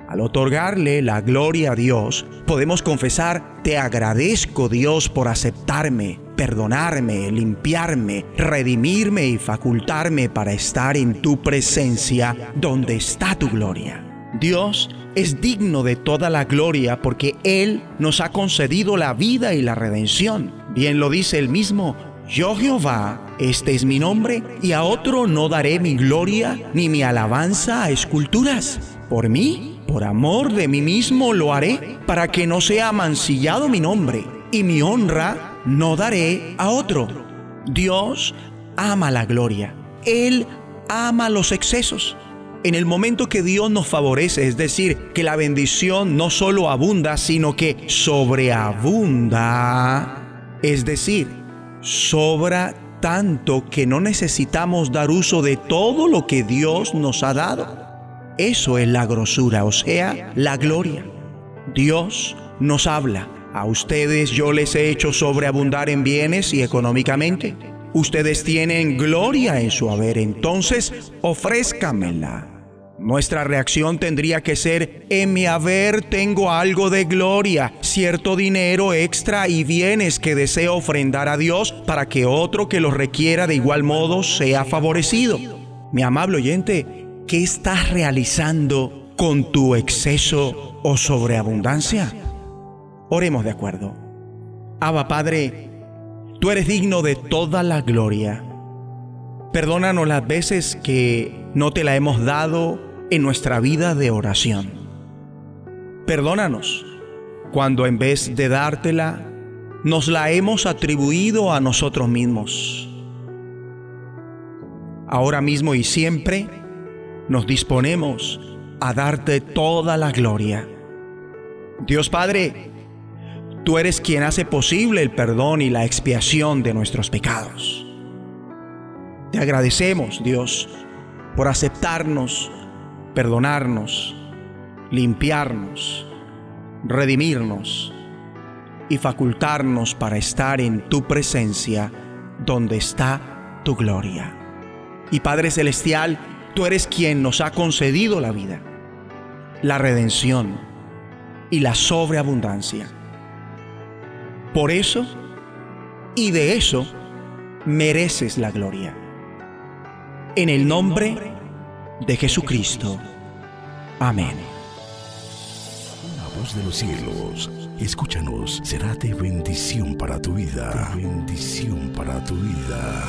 Al otorgarle la gloria a Dios, podemos confesar, te agradezco Dios por aceptarme, perdonarme, limpiarme, redimirme y facultarme para estar en tu presencia donde está tu gloria. Dios es digno de toda la gloria porque Él nos ha concedido la vida y la redención. Bien lo dice Él mismo, yo Jehová, este es mi nombre, y a otro no daré mi gloria ni mi alabanza a esculturas. Por mí por amor de mí mismo lo haré, para que no sea mancillado mi nombre, y mi honra no daré a otro. Dios ama la gloria. Él ama los excesos. En el momento que Dios nos favorece, es decir, que la bendición no solo abunda, sino que sobreabunda, es decir, sobra tanto que no necesitamos dar uso de todo lo que Dios nos ha dado. Eso es la grosura, o sea, la gloria. Dios nos habla. A ustedes yo les he hecho sobreabundar en bienes y económicamente. Ustedes tienen gloria en su haber, entonces ofrézcamela. Nuestra reacción tendría que ser, en mi haber tengo algo de gloria, cierto dinero extra y bienes que deseo ofrendar a Dios para que otro que los requiera de igual modo sea favorecido. Mi amable oyente, ¿qué estás realizando con tu exceso o sobreabundancia? Oremos de acuerdo. Abba Padre, tú eres digno de toda la gloria. Perdónanos las veces que no te la hemos dado en nuestra vida de oración. Perdónanos cuando en vez de dártela, nos la hemos atribuido a nosotros mismos. Ahora mismo y siempre, nos disponemos a darte toda la gloria. Dios Padre, tú eres quien hace posible el perdón y la expiación de nuestros pecados. Te agradecemos, Dios, por aceptarnos, perdonarnos, limpiarnos, redimirnos y facultarnos para estar en tu presencia donde está tu gloria. Y Padre Celestial, Tú eres quien nos ha concedido la vida, la redención y la sobreabundancia. Por eso y de eso mereces la gloria. En el nombre de Jesucristo. Amén.
La voz de los cielos, escúchanos, será de bendición para tu vida. bendición para tu vida.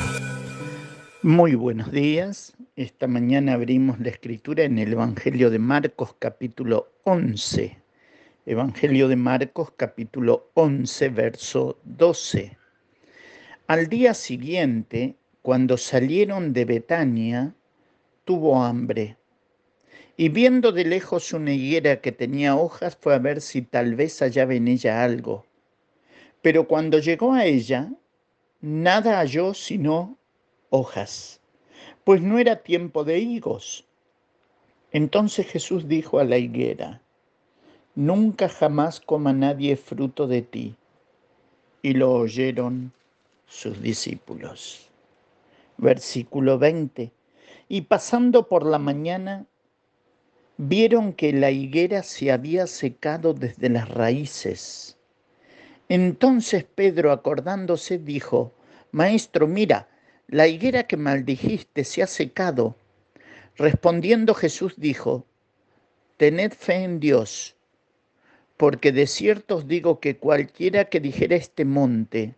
Muy buenos días. Esta mañana abrimos la escritura en el Evangelio de Marcos capítulo 11. Evangelio de Marcos capítulo 11, verso 12. Al día siguiente, cuando salieron de Betania, tuvo hambre. Y viendo de lejos una higuera que tenía hojas, fue a ver si tal vez hallaba en ella algo. Pero cuando llegó a ella, nada halló sino hojas pues no era tiempo de higos. Entonces Jesús dijo a la higuera, Nunca jamás coma nadie fruto de ti. Y lo oyeron sus discípulos. Versículo 20. Y pasando por la mañana, vieron que la higuera se había secado desde las raíces. Entonces Pedro, acordándose, dijo, Maestro, mira, la higuera que maldijiste se ha secado. Respondiendo Jesús dijo, Tened fe en Dios, porque de cierto os digo que cualquiera que dijera este monte,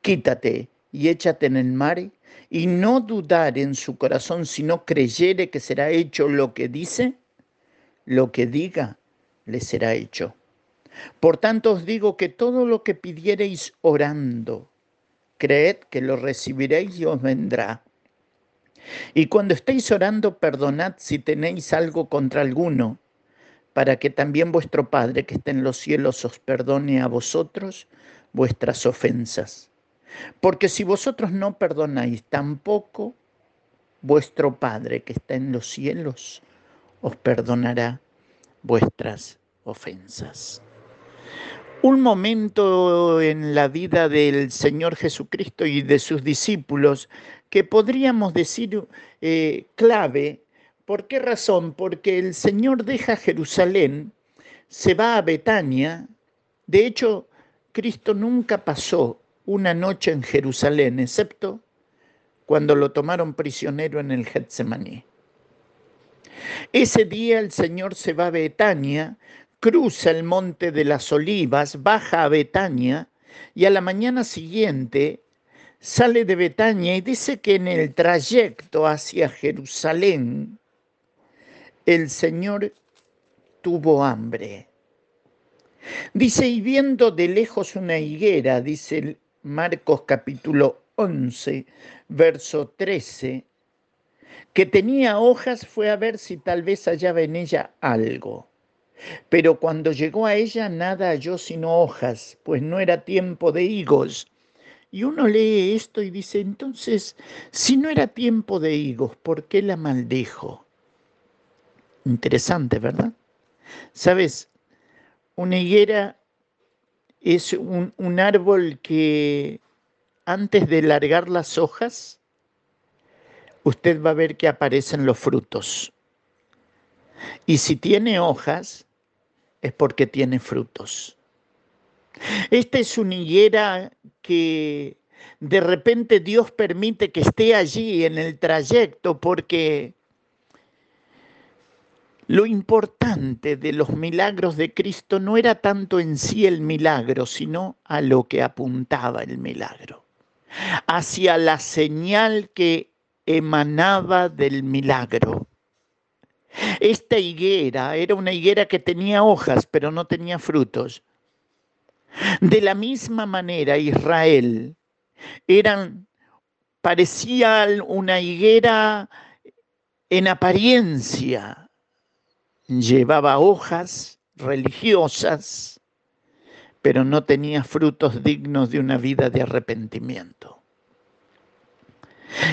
quítate y échate en el mar, y no dudar en su corazón, sino creyere que será hecho lo que dice, lo que diga le será hecho. Por tanto os digo que todo lo que pidiereis orando, creed que lo recibiréis y os vendrá. Y cuando estéis orando, perdonad si tenéis algo contra alguno, para que también vuestro Padre que está en los cielos os perdone a vosotros vuestras ofensas. Porque si vosotros no perdonáis, tampoco vuestro Padre que está en los cielos os perdonará vuestras ofensas. Un momento en la vida del Señor Jesucristo y de sus discípulos que podríamos decir eh, clave. ¿Por qué razón? Porque el Señor deja Jerusalén, se va a Betania. De hecho, Cristo nunca pasó una noche en Jerusalén, excepto cuando lo tomaron prisionero en el Getsemaní. Ese día el Señor se va a Betania, cruza el monte de las olivas, baja a Betania y a la mañana siguiente sale de Betania y dice que en el trayecto hacia Jerusalén el Señor tuvo hambre. Dice, y viendo de lejos una higuera, dice Marcos capítulo 11, verso 13, que tenía hojas, fue a ver si tal vez hallaba en ella algo. Pero cuando llegó a ella nada halló sino hojas, pues no era tiempo de higos. Y uno lee esto y dice, entonces, si no era tiempo de higos, ¿por qué la maldijo? Interesante, ¿verdad? Sabes, una higuera es un, un árbol que antes de largar las hojas, usted va a ver que aparecen los frutos. Y si tiene hojas, es porque tiene frutos. Esta es una higuera que de repente Dios permite que esté allí en el trayecto porque lo importante de los milagros de Cristo no era tanto en sí el milagro, sino a lo que apuntaba el milagro, hacia la señal que emanaba del milagro. Esta higuera era una higuera que tenía hojas, pero no tenía frutos. De la misma manera, Israel eran, parecía una higuera en apariencia, llevaba hojas religiosas, pero no tenía frutos dignos de una vida de arrepentimiento.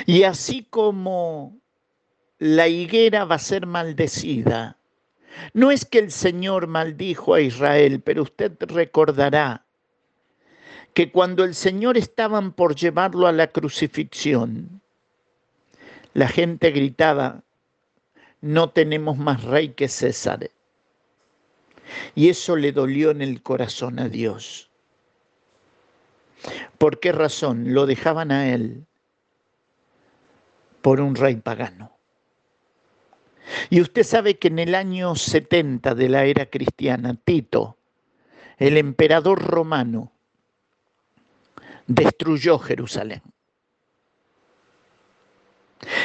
Y así como la higuera va a ser maldecida, no es que el Señor maldijo a Israel, pero usted recordará que cuando el Señor estaban por llevarlo a la crucifixión, la gente gritaba, no tenemos más rey que César. Y eso le dolió en el corazón a Dios. ¿Por qué razón? Lo dejaban a él por un rey pagano. Y usted sabe que en el año 70 de la era cristiana, Tito, el emperador romano, destruyó Jerusalén.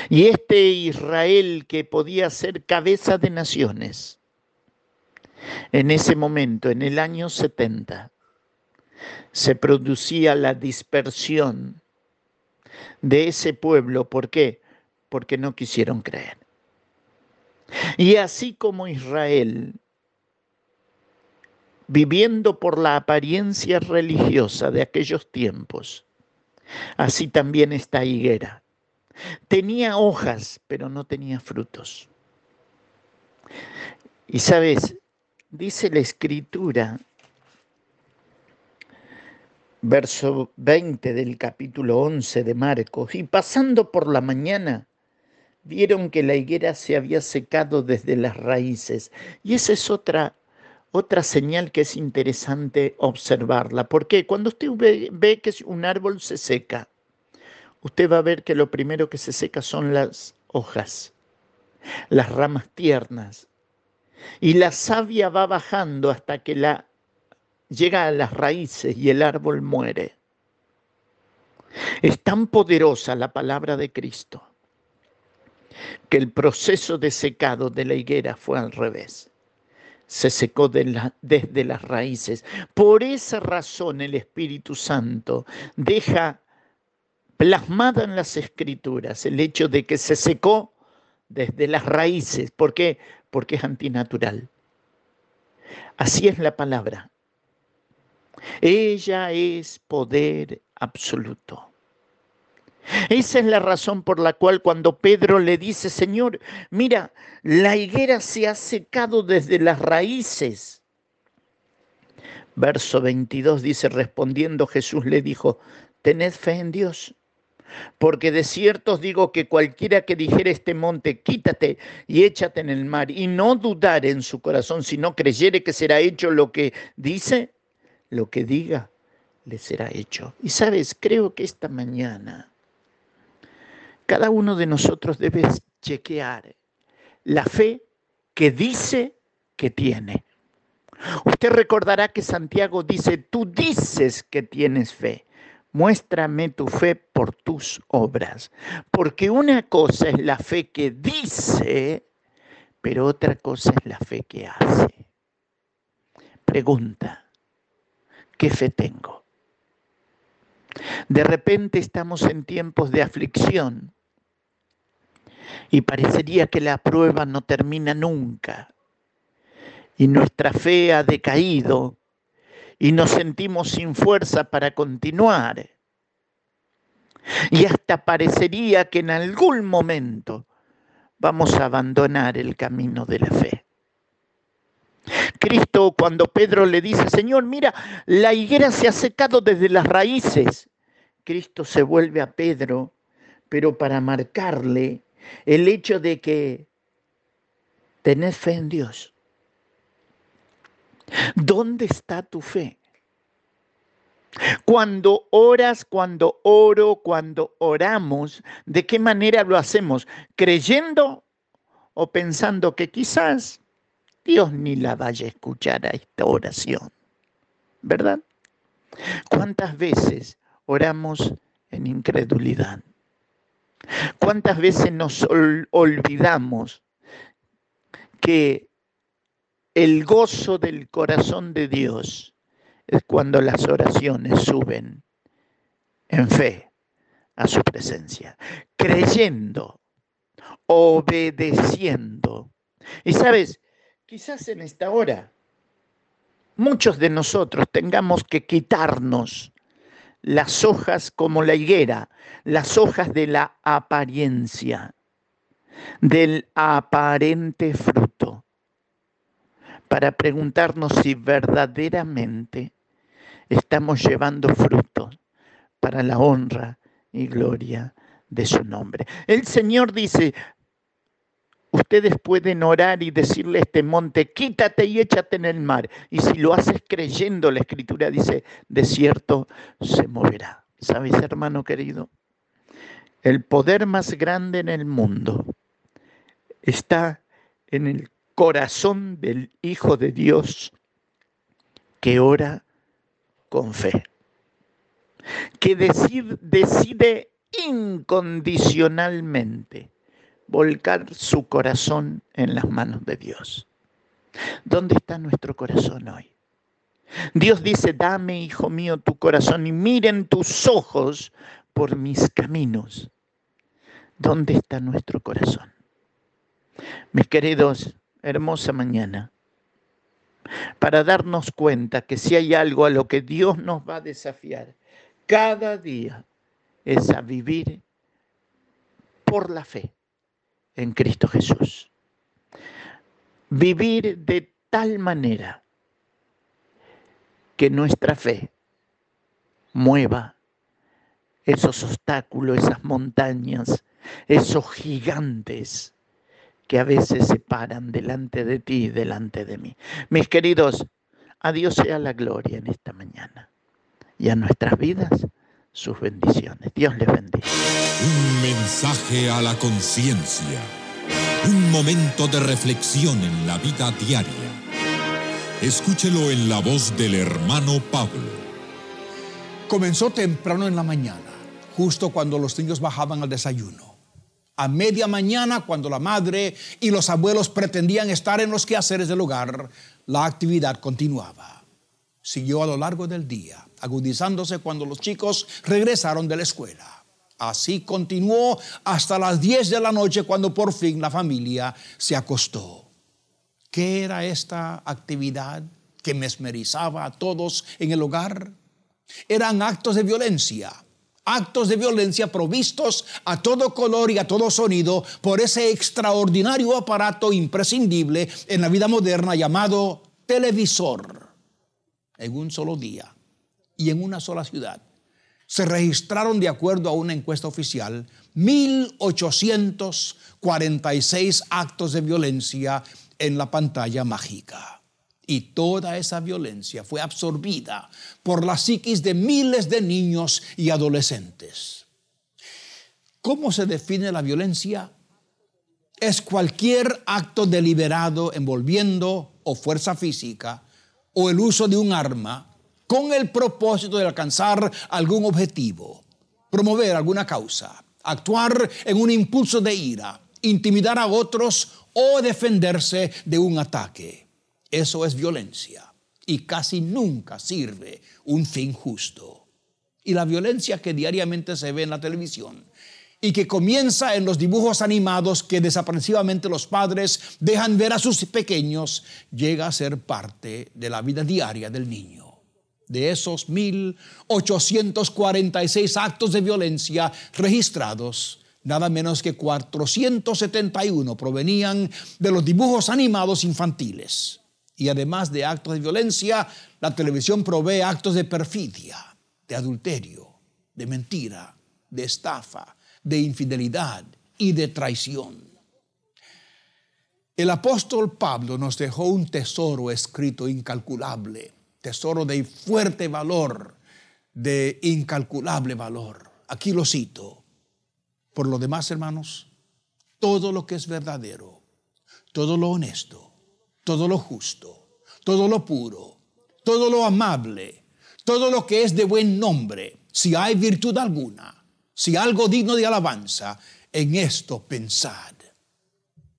Y este Israel que podía ser cabeza de naciones, en ese momento, en el año 70, se producía la dispersión de ese pueblo. ¿Por qué? Porque no quisieron creer. Y así como Israel, viviendo por la apariencia religiosa de aquellos tiempos, así también esta higuera. Tenía hojas, pero no tenía frutos. Y sabes, dice la escritura, verso 20 del capítulo 11 de Marcos, y pasando por la mañana, vieron que la higuera se había secado desde las raíces. Y esa es otra, otra señal que es interesante observarla. Porque cuando usted ve, ve que un árbol se seca, usted va a ver que lo primero que se seca son las hojas, las ramas tiernas. Y la savia va bajando hasta que la llega a las raíces y el árbol muere. Es tan poderosa la palabra de Cristo que el proceso de secado de la higuera fue al revés. Se secó desde las raíces. Por esa razón el Espíritu Santo deja plasmada en las escrituras el hecho de que se secó desde las raíces. ¿Por qué? Porque es antinatural. Así es la palabra. Ella es poder absoluto. Esa es la razón por la cual cuando Pedro le dice, Señor, mira, la higuera se ha secado desde las raíces. Verso 22 dice, respondiendo Jesús le dijo, tened fe en Dios. Porque de cierto os digo que cualquiera que dijere este monte, quítate y échate en el mar, y no dudar en su corazón, sino creyere que será hecho lo que dice, lo que diga, le será hecho. Y sabes, creo que esta mañana cada uno de nosotros debe chequear la fe que dice que tiene. Usted recordará que Santiago dice, tú dices que tienes fe. Muéstrame tu fe por tus obras. Porque una cosa es la fe que dice, pero otra cosa es la fe que hace. Pregunta, ¿qué fe tengo? De repente estamos en tiempos de aflicción y parecería que la prueba no termina nunca y nuestra fe ha decaído y nos sentimos sin fuerza para continuar. Y hasta parecería que en algún momento vamos a abandonar el camino de la fe. Cristo cuando Pedro le dice, Señor, mira, la higuera se ha secado desde las raíces. Cristo se vuelve a Pedro, pero para marcarle el hecho de que tenés fe en Dios. ¿Dónde está tu fe? Cuando oras, cuando oro, cuando oramos, ¿de qué manera lo hacemos? ¿Creyendo o pensando que quizás Dios ni la vaya a escuchar a esta oración? ¿Verdad? ¿Cuántas veces oramos en incredulidad? ¿Cuántas veces nos olvidamos que el gozo del corazón de Dios es cuando las oraciones suben en fe a su presencia, creyendo, obedeciendo. Y sabes, quizás en esta hora muchos de nosotros tengamos que quitarnos las hojas como la higuera, las hojas de la apariencia, del aparente fruto, para preguntarnos si verdaderamente estamos llevando fruto para la honra y gloria de su nombre. El Señor dice, ustedes pueden orar y decirle a este monte, quítate y échate en el mar. Y si lo haces creyendo, la escritura dice, de cierto se moverá. ¿Sabes, hermano querido? El poder más grande en el mundo está en el corazón del Hijo de Dios que ora con fe, que decide, incondicionalmente volcar su corazón en las manos de Dios. ¿Dónde está nuestro corazón hoy? Dios dice, dame, hijo mío, tu corazón y miren tus ojos por mis caminos. ¿Dónde está nuestro corazón? Mis queridos, hermosa mañana, para darnos cuenta que si hay algo a lo que Dios nos va a desafiar cada día es a vivir por la fe en Cristo Jesús. Vivir de tal manera que nuestra fe mueva esos obstáculos, esas montañas, esos gigantes que a veces se paran delante de ti y delante de mí. Mis queridos, a Dios sea la gloria en esta mañana y a nuestras vidas sus bendiciones. Dios les bendiga.
Un mensaje a la conciencia. Un momento de reflexión en la vida diaria. Escúchelo en la voz del hermano Pablo.
Comenzó temprano en la mañana, justo cuando los niños bajaban al desayuno. A media mañana, cuando la madre y los abuelos pretendían estar en los quehaceres del hogar, la actividad continuaba. Siguió a lo largo del día agudizándose cuando los chicos regresaron de la escuela. Así continuó hasta las 10 de la noche cuando por fin la familia se acostó. ¿Qué era esta actividad que mesmerizaba a todos en el hogar? Eran actos de violencia, actos de violencia provistos a todo color y a todo sonido por ese extraordinario aparato imprescindible en la vida moderna llamado televisor. En un solo día y en una sola ciudad se registraron, de acuerdo a una encuesta oficial, 1.846 actos de violencia en la pantalla mágica. Y toda esa violencia fue absorbida por la psiquis de miles de niños y adolescentes. ¿Cómo se define la violencia? Es cualquier acto deliberado envolviendo o fuerza física o el uso de un arma con el propósito de alcanzar algún objetivo, promover alguna causa, actuar en un impulso de ira, intimidar a otros o defenderse de un ataque. Eso es violencia y casi nunca sirve un fin justo. Y la violencia que diariamente se ve en la televisión y que comienza en los dibujos animados que desaprensivamente los padres dejan ver a sus pequeños, llega a ser parte de la vida diaria del niño. De esos 1.846 actos de violencia registrados, nada menos que 471 provenían de los dibujos animados infantiles. Y además de actos de violencia, la televisión provee actos de perfidia, de adulterio, de mentira, de estafa, de infidelidad y de traición. El apóstol Pablo nos dejó un tesoro escrito incalculable tesoro de fuerte valor, de incalculable valor. Aquí lo cito. Por lo demás, hermanos, todo lo que es verdadero, todo lo honesto, todo lo justo, todo lo puro, todo lo amable, todo lo que es de buen nombre, si hay virtud alguna, si algo digno de alabanza, en esto pensad.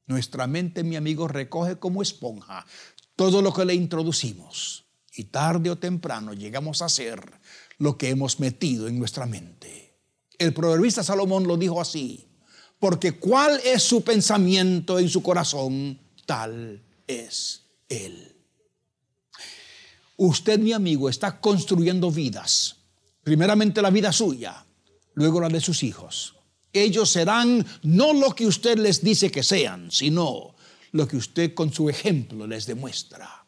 Nuestra mente, mi amigo, recoge como esponja todo lo que le introducimos y tarde o temprano llegamos a ser lo que hemos metido en nuestra mente. El proverbista Salomón lo dijo así, porque cuál es su pensamiento en su corazón, tal es él. Usted, mi amigo, está construyendo vidas. Primeramente la vida suya, luego la de sus hijos. Ellos serán no lo que usted les dice que sean, sino lo que usted con su ejemplo les demuestra.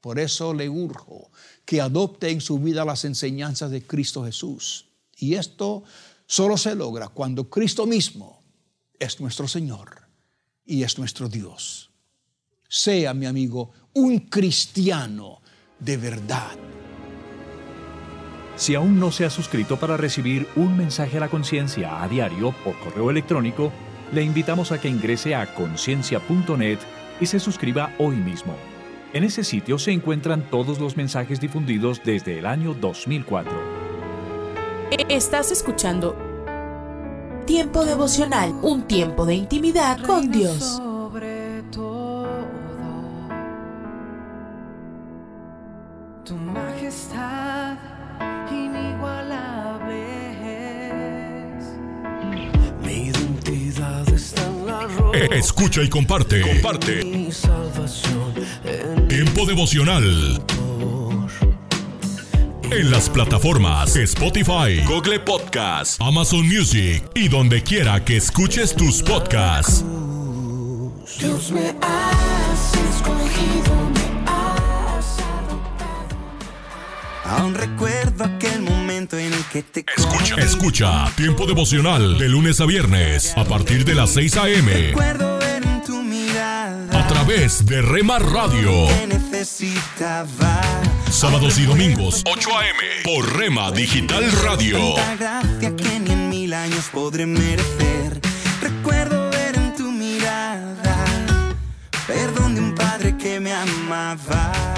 Por eso le urjo que adopte en su vida las enseñanzas de Cristo Jesús. Y esto solo se logra cuando Cristo mismo es nuestro Señor y es nuestro Dios. Sea, mi amigo, un cristiano de verdad.
Si aún no se ha suscrito para recibir un mensaje a la conciencia a diario por correo electrónico, le invitamos a que ingrese a conciencia.net y se suscriba hoy mismo. En ese sitio se encuentran todos los mensajes difundidos desde el año 2004.
Estás escuchando Tiempo devocional, un tiempo de intimidad con Dios.
Escucha y comparte. Comparte.
Mi salvación en
Tiempo devocional. En las plataformas Spotify, Google Podcast, Amazon Music y donde quiera que escuches tus podcasts.
Dios me has escogido, me has adoptado.
Aún recuerdo momento en el que te
Escucha, escucha Tiempo devocional de lunes a viernes a partir de las 6 a.m. A través de Rema Radio. Sábados y domingos 8 a.m. por Rema Digital Radio.
Tanta gracia que ni en mil años podré merecer. Recuerdo ver en tu mirada perdón de un padre que me amaba.